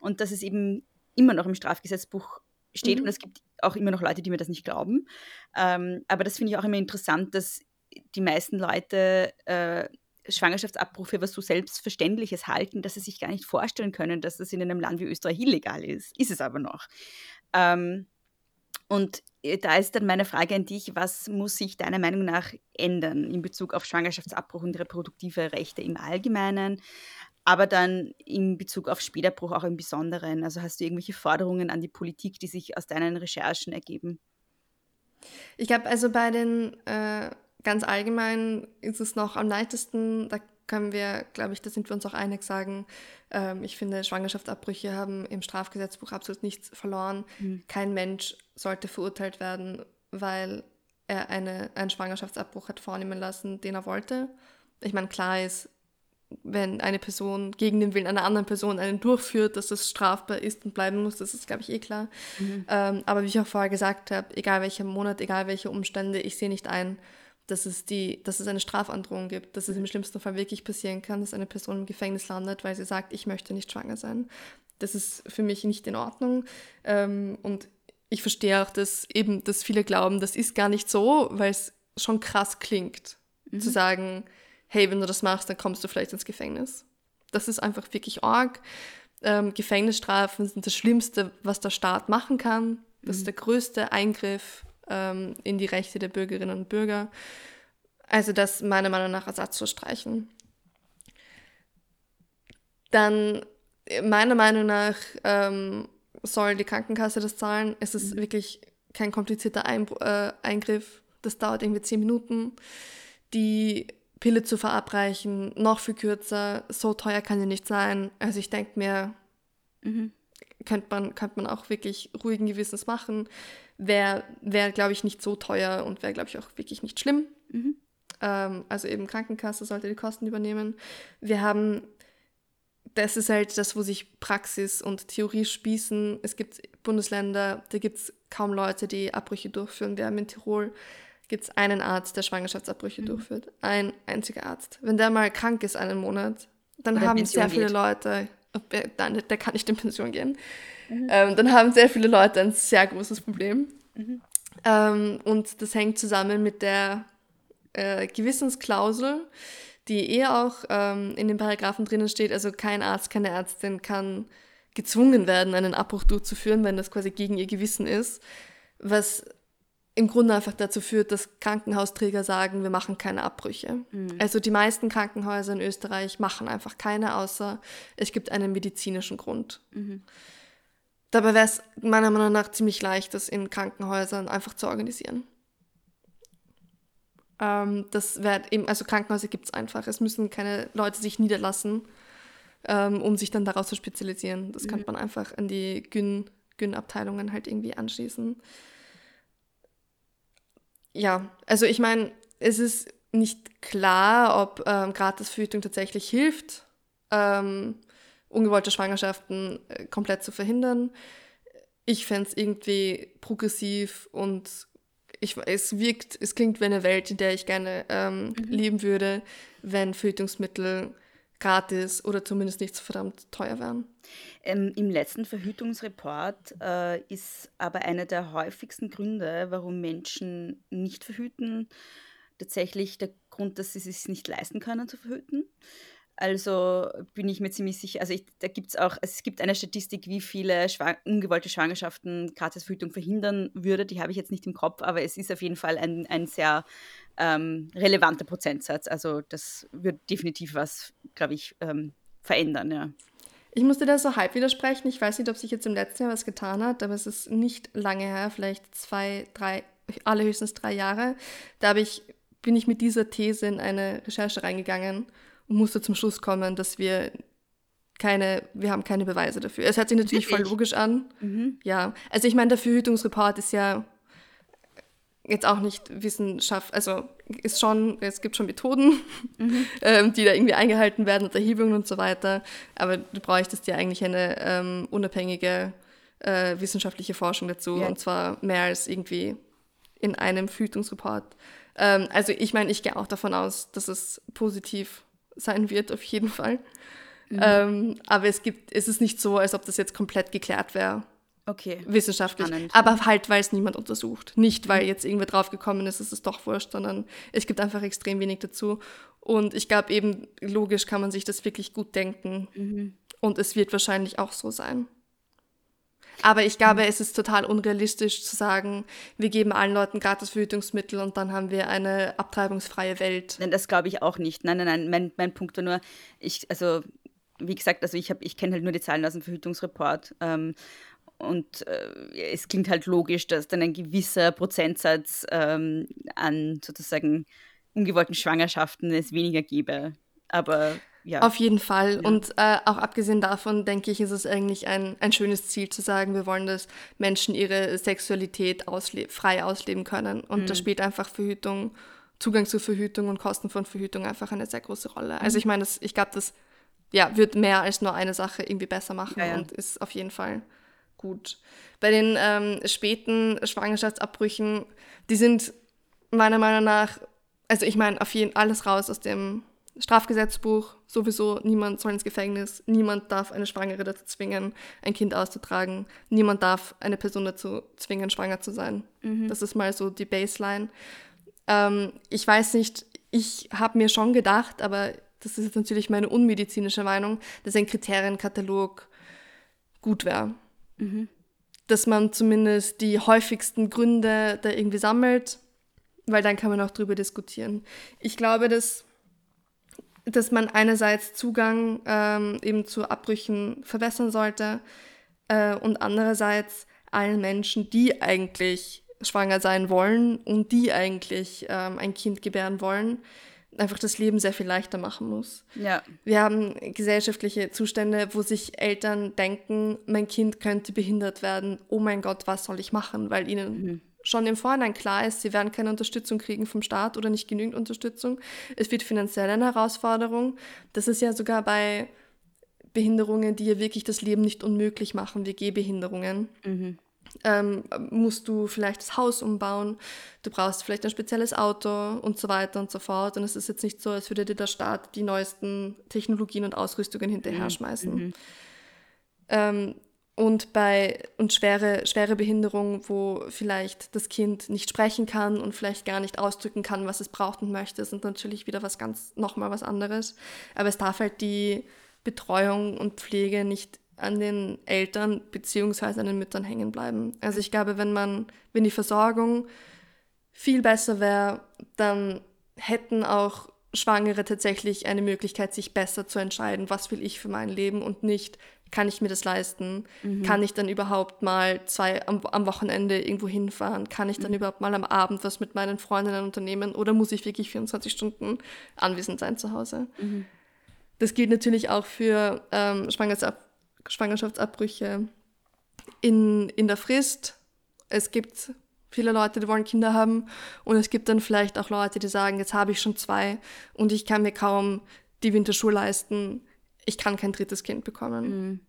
und dass es eben immer noch im Strafgesetzbuch steht und es gibt auch immer noch Leute, die mir das nicht glauben. Ähm, aber das finde ich auch immer interessant, dass die meisten Leute äh, Schwangerschaftsabbruch für was so Selbstverständliches halten, dass sie sich gar nicht vorstellen können, dass das in einem Land wie Österreich illegal ist. Ist es aber noch. Ähm, und äh, da ist dann meine Frage an dich, was muss sich deiner Meinung nach ändern in Bezug auf Schwangerschaftsabbruch und reproduktive Rechte im Allgemeinen, aber dann in Bezug auf Spätabbruch auch im Besonderen? Also hast du irgendwelche Forderungen an die Politik, die sich aus deinen Recherchen ergeben? Ich glaube, also bei den äh, ganz allgemein ist es noch am leichtesten, da können wir, glaube ich, da sind wir uns auch einig, sagen, ähm, ich finde, Schwangerschaftsabbrüche haben im Strafgesetzbuch absolut nichts verloren. Mhm. Kein Mensch sollte verurteilt werden, weil er eine, einen Schwangerschaftsabbruch hat vornehmen lassen, den er wollte. Ich meine, klar ist, wenn eine Person gegen den Willen einer anderen Person einen durchführt, dass das strafbar ist und bleiben muss, das ist, glaube ich, eh klar. Mhm. Ähm, aber wie ich auch vorher gesagt habe, egal welcher Monat, egal welche Umstände, ich sehe nicht ein, dass es, die, dass es eine Strafandrohung gibt, dass es im schlimmsten Fall wirklich passieren kann, dass eine Person im Gefängnis landet, weil sie sagt, ich möchte nicht schwanger sein. Das ist für mich nicht in Ordnung. Ähm, und ich verstehe auch, dass eben, dass viele glauben, das ist gar nicht so, weil es schon krass klingt, mhm. zu sagen, hey, wenn du das machst, dann kommst du vielleicht ins Gefängnis. Das ist einfach wirklich arg. Ähm, Gefängnisstrafen sind das Schlimmste, was der Staat machen kann. Das mhm. ist der größte Eingriff ähm, in die Rechte der Bürgerinnen und Bürger. Also das meiner Meinung nach Ersatz zu streichen. Dann meiner Meinung nach ähm, soll die Krankenkasse das zahlen. Es ist mhm. wirklich kein komplizierter Ein äh, Eingriff. Das dauert irgendwie zehn Minuten. Die Pille zu verabreichen, noch viel kürzer, so teuer kann sie nicht sein. Also ich denke mir, mhm. könnte man, könnt man auch wirklich ruhigen Gewissens machen. Wäre, wär, glaube ich, nicht so teuer und wäre, glaube ich, auch wirklich nicht schlimm. Mhm. Ähm, also eben Krankenkasse sollte die Kosten übernehmen. Wir haben, das ist halt das, wo sich Praxis und Theorie spießen. Es gibt Bundesländer, da gibt es kaum Leute, die Abbrüche durchführen. Wir haben in Tirol gibt es einen Arzt, der Schwangerschaftsabbrüche mhm. durchführt. Ein einziger Arzt. Wenn der mal krank ist einen Monat, dann Oder haben sehr viele geht. Leute, dann, der kann nicht in Pension gehen, mhm. ähm, dann haben sehr viele Leute ein sehr großes Problem. Mhm. Ähm, und das hängt zusammen mit der äh, Gewissensklausel, die eh auch ähm, in den Paragraphen drinnen steht. Also kein Arzt, keine Ärztin kann gezwungen werden, einen Abbruch durchzuführen, wenn das quasi gegen ihr Gewissen ist. Was im Grunde einfach dazu führt, dass Krankenhausträger sagen, wir machen keine Abbrüche. Mhm. Also die meisten Krankenhäuser in Österreich machen einfach keine, außer es gibt einen medizinischen Grund. Mhm. Dabei wäre es meiner Meinung nach ziemlich leicht, das in Krankenhäusern einfach zu organisieren. Ähm, das wäre eben, also Krankenhäuser gibt es einfach. Es müssen keine Leute sich niederlassen, ähm, um sich dann daraus zu spezialisieren. Das mhm. kann man einfach an die Gyn-Abteilungen halt irgendwie anschließen ja, also ich meine, es ist nicht klar, ob ähm, Gratisverhütung tatsächlich hilft, ähm, ungewollte Schwangerschaften äh, komplett zu verhindern. Ich fände es irgendwie progressiv und ich, es wirkt, es klingt wie eine Welt, in der ich gerne ähm, mhm. leben würde, wenn Verhütungsmittel gratis oder zumindest nicht so verdammt teuer wären. Ähm, Im letzten Verhütungsreport äh, ist aber einer der häufigsten Gründe, warum Menschen nicht verhüten, tatsächlich der Grund, dass sie es sich nicht leisten können zu verhüten. Also bin ich mir ziemlich sicher, also ich, da gibt es auch, es gibt eine Statistik, wie viele Schwang ungewollte Schwangerschaften Gratisverhütung verhindern würde, die habe ich jetzt nicht im Kopf, aber es ist auf jeden Fall ein, ein sehr ähm, relevanter Prozentsatz. Also das wird definitiv was, glaube ich, ähm, verändern, ja. Ich musste da so halb widersprechen. Ich weiß nicht, ob sich jetzt im letzten Jahr was getan hat, aber es ist nicht lange her, vielleicht zwei, drei, allerhöchstens drei Jahre. Da ich, bin ich mit dieser These in eine Recherche reingegangen und musste zum Schluss kommen, dass wir keine, wir haben keine Beweise dafür. Es hört sich natürlich voll logisch an. Mhm. Ja, also ich meine, der Verhütungsreport ist ja jetzt auch nicht Wissenschaft, also ist schon, es gibt schon Methoden, mhm. ähm, die da irgendwie eingehalten werden und Erhebungen und so weiter, aber du bräuchtest ja eigentlich eine ähm, unabhängige äh, wissenschaftliche Forschung dazu ja. und zwar mehr als irgendwie in einem Verhütungsreport. Ähm, also ich meine, ich gehe auch davon aus, dass es positiv sein wird, auf jeden Fall. Mhm. Ähm, aber es gibt, es ist nicht so, als ob das jetzt komplett geklärt wäre Okay. Wissenschaftlich. Spannend. Aber halt, weil es niemand untersucht. Nicht, weil jetzt irgendwer draufgekommen ist, ist es doch wurscht, sondern es gibt einfach extrem wenig dazu. Und ich glaube eben, logisch kann man sich das wirklich gut denken. Mhm. Und es wird wahrscheinlich auch so sein. Aber ich glaube, es ist total unrealistisch zu sagen, wir geben allen Leuten gratis Verhütungsmittel und dann haben wir eine abtreibungsfreie Welt. Nein, das glaube ich auch nicht. Nein, nein, nein. Mein, mein Punkt war nur, ich, also wie gesagt, also ich, ich kenne halt nur die Zahlen aus dem Verhütungsreport. Ähm, und äh, es klingt halt logisch, dass dann ein gewisser Prozentsatz ähm, an sozusagen ungewollten Schwangerschaften es weniger gäbe. Aber ja. Auf jeden Fall. Ja. Und äh, auch abgesehen davon, denke ich, ist es eigentlich ein, ein schönes Ziel zu sagen, wir wollen, dass Menschen ihre Sexualität ausle frei ausleben können. Und Mhm. da spielt einfach Verhütung, Zugang zur Verhütung und Kosten von Verhütung einfach eine sehr große Rolle. Mhm. Also ich meine, das- ich glaube, das ja, wird mehr als nur eine Sache irgendwie besser machen ja. und ist auf jeden Fall gut. Bei den ähm, späten Schwangerschaftsabbrüchen, die sind meiner Meinung nach, also ich meine, auf jeden alles raus aus dem Strafgesetzbuch, sowieso niemand soll ins Gefängnis, niemand darf eine Schwangere dazu zwingen, ein Kind auszutragen, niemand darf eine Person dazu zwingen, schwanger zu sein. Das ist mal so die Baseline. Ähm, ich weiß nicht, ich habe mir schon gedacht, aber das ist jetzt natürlich meine unmedizinische Meinung, dass ein Kriterienkatalog gut wäre. Dass man zumindest die häufigsten Gründe da irgendwie sammelt, weil dann kann man auch drüber diskutieren. Ich glaube, dass, dass man einerseits Zugang ähm, eben zu Abbrüchen verbessern sollte äh, und andererseits allen Menschen, die eigentlich schwanger sein wollen und die eigentlich ähm, ein Kind gebären wollen, einfach das Leben sehr viel leichter machen muss. ja. Wir haben gesellschaftliche Zustände, wo sich Eltern denken, mein Kind könnte behindert werden. Oh mein Gott, was soll ich machen? Weil ihnen schon im Vorhinein klar ist, sie werden keine Unterstützung kriegen vom Staat oder nicht genügend Unterstützung. Es wird finanziell eine Herausforderung. Das ist ja sogar bei Behinderungen, die ja wirklich das Leben nicht unmöglich machen, wie Gehbehinderungen. Ähm, musst du vielleicht das Haus umbauen, du brauchst vielleicht ein spezielles Auto und so weiter und so fort. Und es ist jetzt nicht so, als würde dir der Staat die neuesten Technologien und Ausrüstungen hinterher schmeißen. Ähm, und bei und schwere, schwere Behinderung, wo vielleicht das Kind nicht sprechen kann und vielleicht gar nicht ausdrücken kann, was es braucht und möchte, sind natürlich wieder was ganz, nochmal was anderes. Aber es darf halt die Betreuung und Pflege nicht an den Eltern beziehungsweise an den Müttern hängen bleiben. Also ich glaube, wenn man, wenn die Versorgung viel besser wäre, dann hätten auch Schwangere tatsächlich eine Möglichkeit, sich besser zu entscheiden, was will ich für mein Leben und nicht, kann ich mir das leisten? Kann ich dann überhaupt mal zwei am, am Wochenende irgendwo hinfahren? Kann ich dann überhaupt mal am Abend was mit meinen Freundinnen unternehmen? Oder muss ich wirklich 24 Stunden anwesend sein zu Hause? Das gilt natürlich auch für ähm, Schwangerschafts Schwangerschaftsabbrüche in, in der Frist. Es gibt viele Leute, die wollen Kinder haben und es gibt dann vielleicht auch Leute, die sagen, jetzt habe ich schon zwei und ich kann mir kaum die Winterschuhe leisten. Ich kann kein drittes Kind bekommen.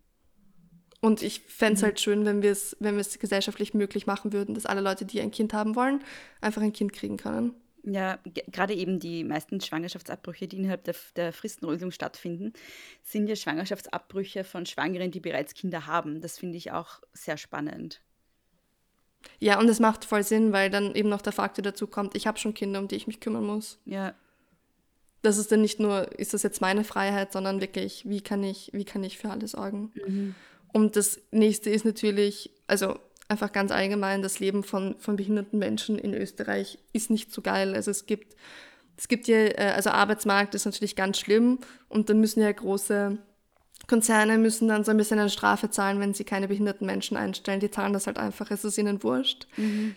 Und ich fände es halt schön, wenn wir es wenn wir es gesellschaftlich möglich machen würden, dass alle Leute, die ein Kind haben wollen, einfach ein Kind kriegen können. Ja, ge- gerade eben die meisten Schwangerschaftsabbrüche, die innerhalb der, der Fristenregelung stattfinden, sind ja Schwangerschaftsabbrüche von Schwangeren, die bereits Kinder haben. Das finde ich auch sehr spannend. Ja, und es macht voll Sinn, weil dann eben noch der Faktor dazu kommt, ich habe schon Kinder, um die ich mich kümmern muss. Ja, das ist dann nicht nur, ist das jetzt meine Freiheit, sondern wirklich, wie kann ich, wie kann ich für alle sorgen? Und das nächste ist natürlich, also einfach ganz allgemein, das Leben von, von behinderten Menschen in Österreich ist nicht so geil. Also es gibt, es gibt hier, äh, also Arbeitsmarkt ist natürlich ganz schlimm und dann müssen ja große Konzerne müssen dann so ein bisschen eine Strafe zahlen, wenn sie keine behinderten Menschen einstellen. Die zahlen das halt einfach, es ist ihnen wurscht.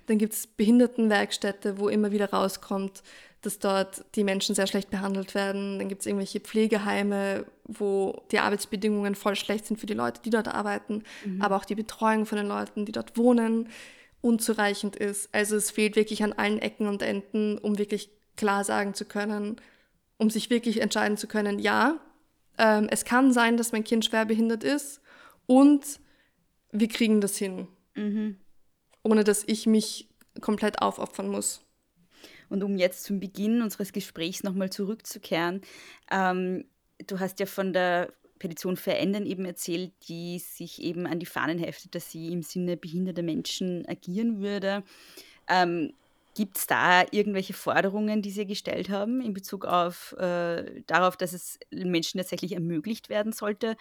Dann gibt es Behindertenwerkstätte, wo immer wieder rauskommt, dass dort die Menschen sehr schlecht behandelt werden. Dann gibt es irgendwelche Pflegeheime, wo die Arbeitsbedingungen voll schlecht sind für die Leute, die dort arbeiten, aber auch die Betreuung von den Leuten, die dort wohnen, unzureichend ist. Also es fehlt wirklich an allen Ecken und Enden, um wirklich klar sagen zu können, um sich wirklich entscheiden zu können, ja, ähm, es kann sein, dass mein Kind schwer behindert ist und wir kriegen das hin, ohne dass ich mich komplett aufopfern muss. Und um jetzt zum Beginn unseres Gesprächs nochmal zurückzukehren, ähm, du hast ja von der Petition Verändern eben erzählt, die sich eben an die Fahnen heftet, dass sie im Sinne behinderter Menschen agieren würde. Ähm, Gibt es da irgendwelche Forderungen, die Sie gestellt haben in Bezug auf äh, darauf, dass es Menschen tatsächlich ermöglicht werden sollte,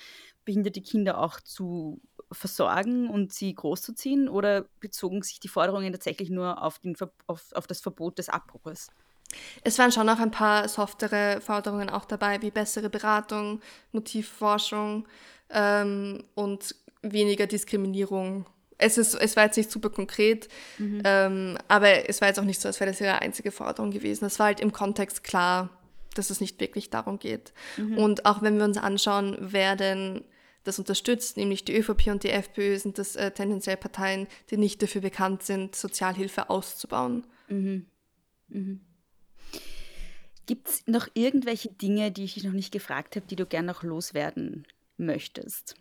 behinderte Kinder auch zu versorgen und sie großzuziehen? Oder bezogen sich die Forderungen tatsächlich nur auf, den, auf, auf das Verbot des Abbruches? Es waren schon noch ein paar softere Forderungen auch dabei, wie bessere Beratung, Motivforschung ähm, und weniger Diskriminierung. Es, ist, es war jetzt nicht super konkret, ähm, aber es war jetzt auch nicht so, als wäre das ihre einzige Forderung gewesen. Es war halt im Kontext klar, dass es nicht wirklich darum geht. Mhm. Und auch wenn wir uns anschauen, wer denn das unterstützt, nämlich die ÖVP und die FPÖ, sind das äh, tendenziell Parteien, die nicht dafür bekannt sind, Sozialhilfe auszubauen. Mhm. Mhm. Gibt es noch irgendwelche Dinge, die ich dich noch nicht gefragt habe, die du gerne noch loswerden möchtest?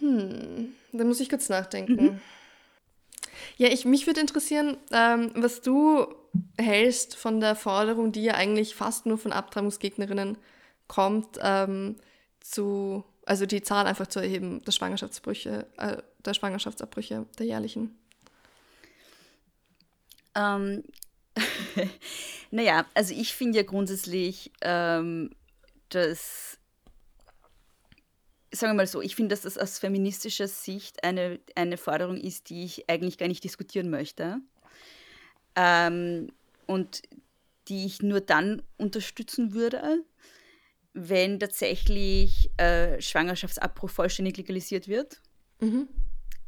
Hm, da muss ich kurz nachdenken. Mhm. Ja, ich, mich würde interessieren, ähm, was du hältst von der Forderung, die ja eigentlich fast nur von Abtreibungsgegnerinnen kommt, ähm, zu, also die Zahl einfach zu erheben der Schwangerschaftsbrüche, äh, der Schwangerschaftsabbrüche, der jährlichen. Ähm, naja, also ich finde ja grundsätzlich, ähm, dass, sagen wir mal so, ich finde, dass das aus feministischer Sicht eine, eine Forderung ist, die ich eigentlich gar nicht diskutieren möchte. Ähm, und die ich nur dann unterstützen würde, wenn tatsächlich äh, Schwangerschaftsabbruch vollständig legalisiert wird. Mhm.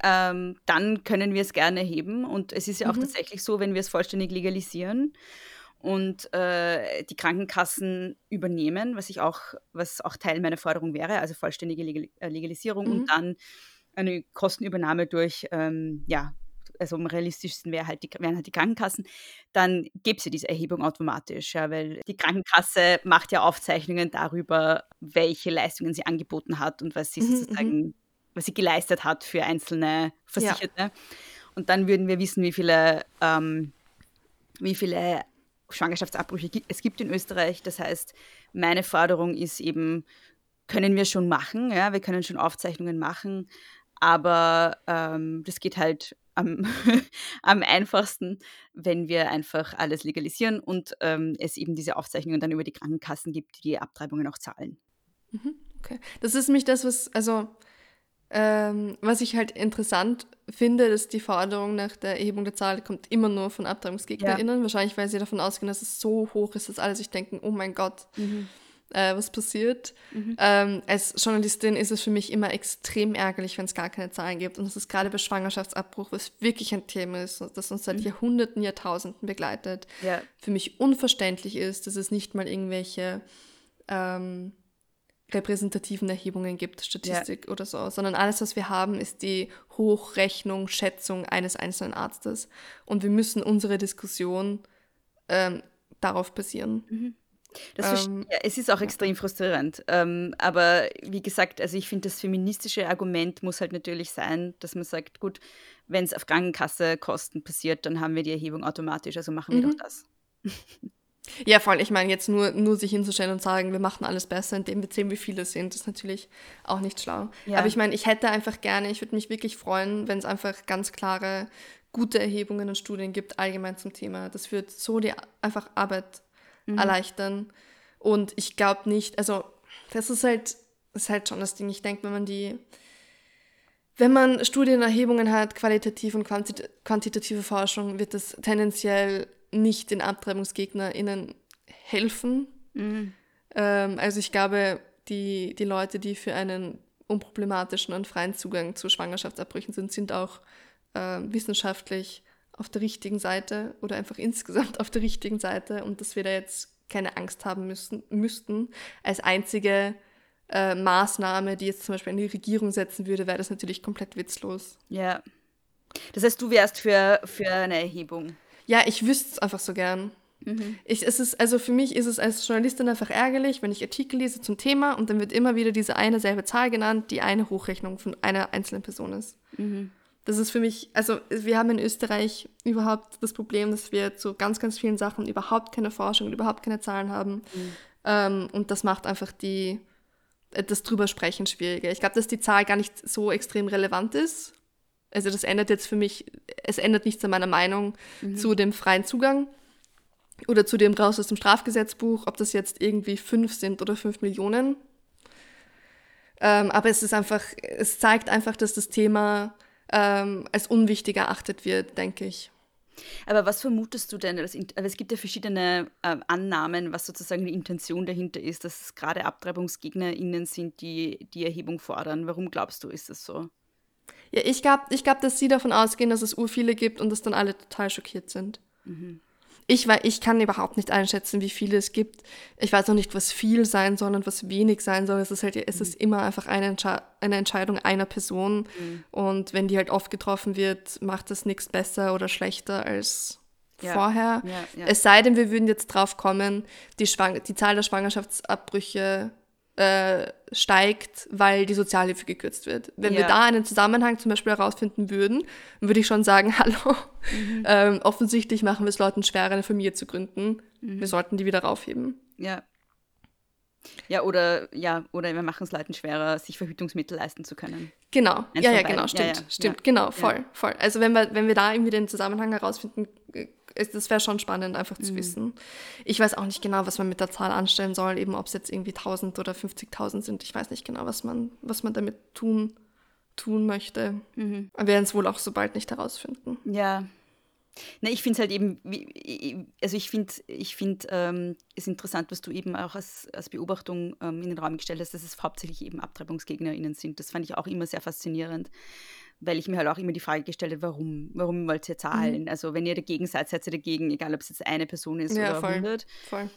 Ähm, dann können wir es gerne heben. Und es ist ja auch mhm. tatsächlich so, wenn wir es vollständig legalisieren und äh, die Krankenkassen übernehmen, was ich auch, was auch Teil meiner Forderung wäre, also vollständige Legal äh, Legalisierung mhm. und dann eine Kostenübernahme durch ähm, ja, also am realistischsten wäre halt die, wären halt die Krankenkassen, dann gäbe es ja diese Erhebung automatisch, ja, weil die Krankenkasse macht ja Aufzeichnungen darüber, welche Leistungen sie angeboten hat und was sie mhm, sozusagen, mhm. was sie geleistet hat für einzelne Versicherte. Ja. Und dann würden wir wissen, wie viele, ähm, wie viele Schwangerschaftsabbrüche es gibt in Österreich. Das heißt, meine Forderung ist eben, können wir schon machen, ja, wir können schon Aufzeichnungen machen, aber ähm, das geht halt am, am einfachsten, wenn wir einfach alles legalisieren und ähm, es eben diese Aufzeichnungen dann über die Krankenkassen gibt, die die Abtreibungen auch zahlen. Mhm, okay. Das ist nämlich das, was, also, ähm, was ich halt interessant finde, dass die Forderung nach der Erhebung der Zahl kommt immer nur von AbtreibungsgegnerInnen. Ja. Wahrscheinlich, weil sie davon ausgehen, dass es so hoch ist, dass alle sich denken, oh mein Gott, mhm äh, was passiert. Mhm. Ähm, als Journalistin ist es für mich immer extrem ärgerlich, wenn es gar keine Zahlen gibt. Und das ist gerade bei Schwangerschaftsabbruch, was wirklich ein Thema ist, das uns seit mhm. Jahrhunderten, Jahrtausenden begleitet, ja. für mich unverständlich ist, dass es nicht mal irgendwelche ähm, repräsentativen Erhebungen gibt, Statistik ja. oder so, sondern alles, was wir haben, ist die Hochrechnung, Schätzung eines einzelnen Arztes. Und wir müssen unsere Diskussion ähm, darauf basieren. Mhm. Ähm, ja, es ist auch extrem frustrierend. Ähm, aber wie gesagt, also ich finde, das feministische Argument muss halt natürlich sein, dass man sagt, gut, wenn es auf Krankenkassekosten passiert, dann haben wir die Erhebung automatisch, also machen wir mhm. doch das. Ja, voll. Ich meine, jetzt nur, nur sich hinzustellen und sagen, wir machen alles besser, indem wir sehen, wie viele es sind, ist natürlich auch nicht schlau. Ja. Aber ich meine, ich hätte einfach gerne, ich würde mich wirklich freuen, wenn es einfach ganz klare, gute Erhebungen und Studien gibt, allgemein zum Thema. Das wird so die einfach Arbeit mhm. erleichtern. Und ich glaube nicht, also das ist halt, das ist halt schon das Ding. Ich denke, wenn man die, wenn man Studienerhebungen hat, qualitativ und quantit quantitative Forschung, wird das tendenziell nicht den AbtreibungsgegnerInnen helfen. Mhm. Ähm, also ich glaube, die, die Leute, die für einen unproblematischen und freien Zugang zu Schwangerschaftsabbrüchen sind, sind auch äh, wissenschaftlich auf der richtigen Seite oder einfach insgesamt auf der richtigen Seite und dass wir da jetzt keine Angst haben müssen, müssten. Als einzige äh, Maßnahme, die jetzt zum Beispiel eine Regierung setzen würde, wäre das natürlich komplett witzlos. Ja. Das heißt, du wärst für, für eine Erhebung. Ja, ich wüsste es einfach so gern. Mhm. Ich, es ist, also für mich ist es als Journalistin einfach ärgerlich, wenn ich Artikel lese zum Thema und dann wird immer wieder diese eine selbe Zahl genannt, die eine Hochrechnung von einer einzelnen Person ist. Mhm. Das ist für mich, also wir haben in Österreich überhaupt das Problem, dass wir zu ganz, ganz vielen Sachen überhaupt keine Forschung und überhaupt keine Zahlen haben. Mhm. Ähm, und das macht einfach die, äh, das drüber sprechen schwieriger. Ich glaube, dass die Zahl gar nicht so extrem relevant ist. Also das ändert jetzt für mich, es ändert nichts an meiner Meinung mhm. zu dem freien Zugang oder zu dem raus aus dem Strafgesetzbuch, ob das jetzt irgendwie fünf sind oder fünf Millionen. Ähm, aber es ist einfach, es zeigt einfach, dass das Thema ähm, als unwichtig erachtet wird, denke ich. Aber was vermutest du denn? Also es gibt ja verschiedene äh, Annahmen, was sozusagen die Intention dahinter ist, dass es gerade AbtreibungsgegnerInnen sind, die die Erhebung fordern. Warum glaubst du, ist das so? Ja, ich glaube, ich glaub, dass sie davon ausgehen, dass es ur viele gibt und dass dann alle total schockiert sind. Mhm. Ich, weil ich kann überhaupt nicht einschätzen, wie viele es gibt. Ich weiß auch nicht, was viel sein soll und was wenig sein soll. Es ist halt, es ist immer einfach eine, Entsche eine Entscheidung einer Person. Mhm. Und wenn die halt oft getroffen wird, macht das nichts besser oder schlechter als Ja. vorher. Ja, ja. Es sei denn, wir würden jetzt drauf kommen, die, Schwang die Zahl der Schwangerschaftsabbrüche äh, steigt, weil die Sozialhilfe gekürzt wird. Wenn wir Ja. da einen Zusammenhang zum Beispiel herausfinden würden, würde ich schon sagen, hallo, Mhm. ähm, offensichtlich machen wir es Leuten schwerer, eine Familie zu gründen. Mhm. Wir sollten die wieder raufheben. Ja. Ja, oder, ja, oder wir machen es Leuten schwerer, sich Verhütungsmittel leisten zu können. Genau, Eins ja, ja, beiden. genau, stimmt, ja, stimmt, ja. genau, Ja. voll, voll. Also wenn wir, wenn wir da irgendwie den Zusammenhang herausfinden, äh, das wäre schon spannend, einfach Mhm. zu wissen. Ich weiß auch nicht genau, was man mit der Zahl anstellen soll, eben ob es jetzt irgendwie 1000 oder 50.000 sind. Ich weiß nicht genau, was man, was man damit tun, tun möchte. Mhm. Wir werden es wohl auch so bald nicht herausfinden. Ja. Na, ich finde es halt eben, also ich finde ich find, ähm, es interessant, was du eben auch als, als Beobachtung ähm, in den Raum gestellt hast, dass es hauptsächlich eben AbtreibungsgegnerInnen sind. Das fand ich auch immer sehr faszinierend, weil ich mir halt auch immer die Frage gestellt habe, warum, warum wollt ihr zahlen? Also wenn ihr dagegen seid, seid ihr dagegen, egal ob es jetzt eine Person ist Ja, oder voll. 100. Voll.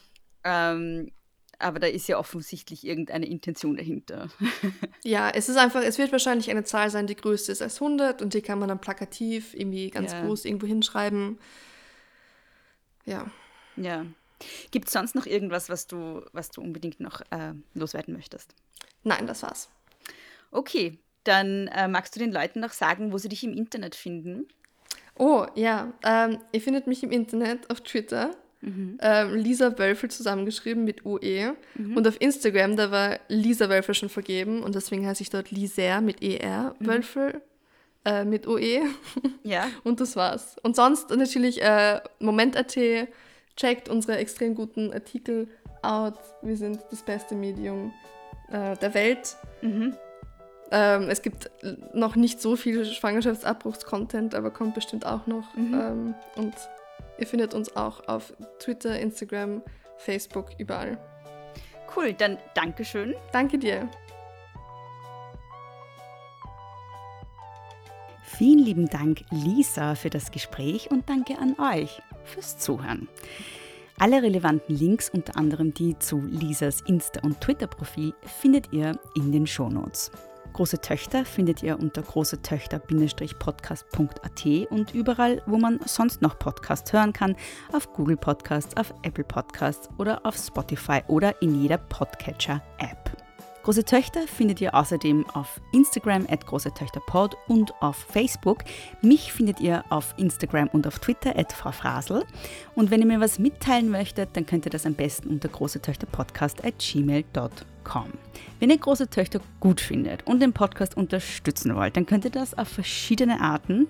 Ähm, aber da ist ja offensichtlich irgendeine Intention dahinter. Ja, es ist einfach, es wird wahrscheinlich eine Zahl sein, die größer ist als 100 und die kann man dann plakativ irgendwie ganz Ja. groß irgendwo hinschreiben. Ja. Ja. Gibt es sonst noch irgendwas, was du, was du unbedingt noch äh, loswerden möchtest? Nein, das war's. Okay, dann äh, magst du den Leuten noch sagen, wo sie dich im Internet finden? Oh, ja. Ähm, ihr findet mich im Internet auf Twitter. Mhm. Ähm, Lisa Wölfel zusammengeschrieben mit UE. Und auf Instagram, da war Lisa Wölfel schon vergeben und deswegen heiße ich dort Liser mit ER Wölfel äh, mit OE. Ja. Und das war's. Und sonst natürlich äh, Moment.at, checkt unsere extrem guten Artikel out. Wir sind das beste Medium äh, der Welt. Mhm. Ähm, es gibt noch nicht so viel Schwangerschaftsabbruchs-Content, aber kommt bestimmt auch noch. Mhm. Ähm, und ihr findet uns auch auf Twitter, Instagram, Facebook, überall. Cool, dann Dankeschön. Danke dir. Vielen lieben Dank, Lisa, für das Gespräch und danke an euch fürs Zuhören. Alle relevanten Links, unter anderem die zu Lisas Insta- und Twitter-Profil, findet ihr in den Shownotes. Große Töchter findet ihr unter großetöchter-podcast.at und überall, wo man sonst noch Podcasts hören kann, auf Google Podcasts, auf Apple Podcasts oder auf Spotify oder in jeder Podcatcher-App. Große Töchter findet ihr außerdem auf Instagram at große Töchter Pod und auf Facebook. Mich findet ihr auf Instagram und auf Twitter at Frau Frasel. Und wenn ihr mir was mitteilen möchtet, dann könnt ihr das am besten unter große Töchter Podcast at gmail.com. Wenn ihr große Töchter gut findet und den Podcast unterstützen wollt, dann könnt ihr das auf verschiedene Arten.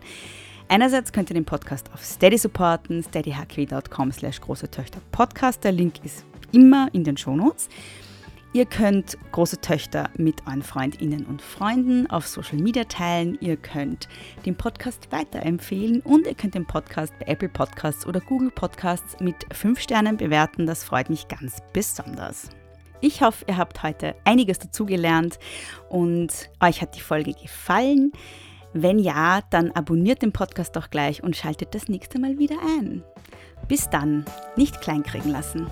Einerseits könnt ihr den Podcast auf Steady supporten, steadyhq.com slash große Töchter Podcast. Der Link ist immer in den Shownotes. Ihr könnt große Töchter mit euren Freundinnen und Freunden auf Social Media teilen. Ihr könnt den Podcast weiterempfehlen und ihr könnt den Podcast bei Apple Podcasts oder Google Podcasts mit 5 Sternen bewerten. Das freut mich ganz besonders. Ich hoffe, ihr habt heute einiges dazugelernt und euch hat die Folge gefallen. Wenn ja, dann abonniert den Podcast doch gleich und schaltet das nächste Mal wieder ein. Bis dann, nicht kleinkriegen lassen.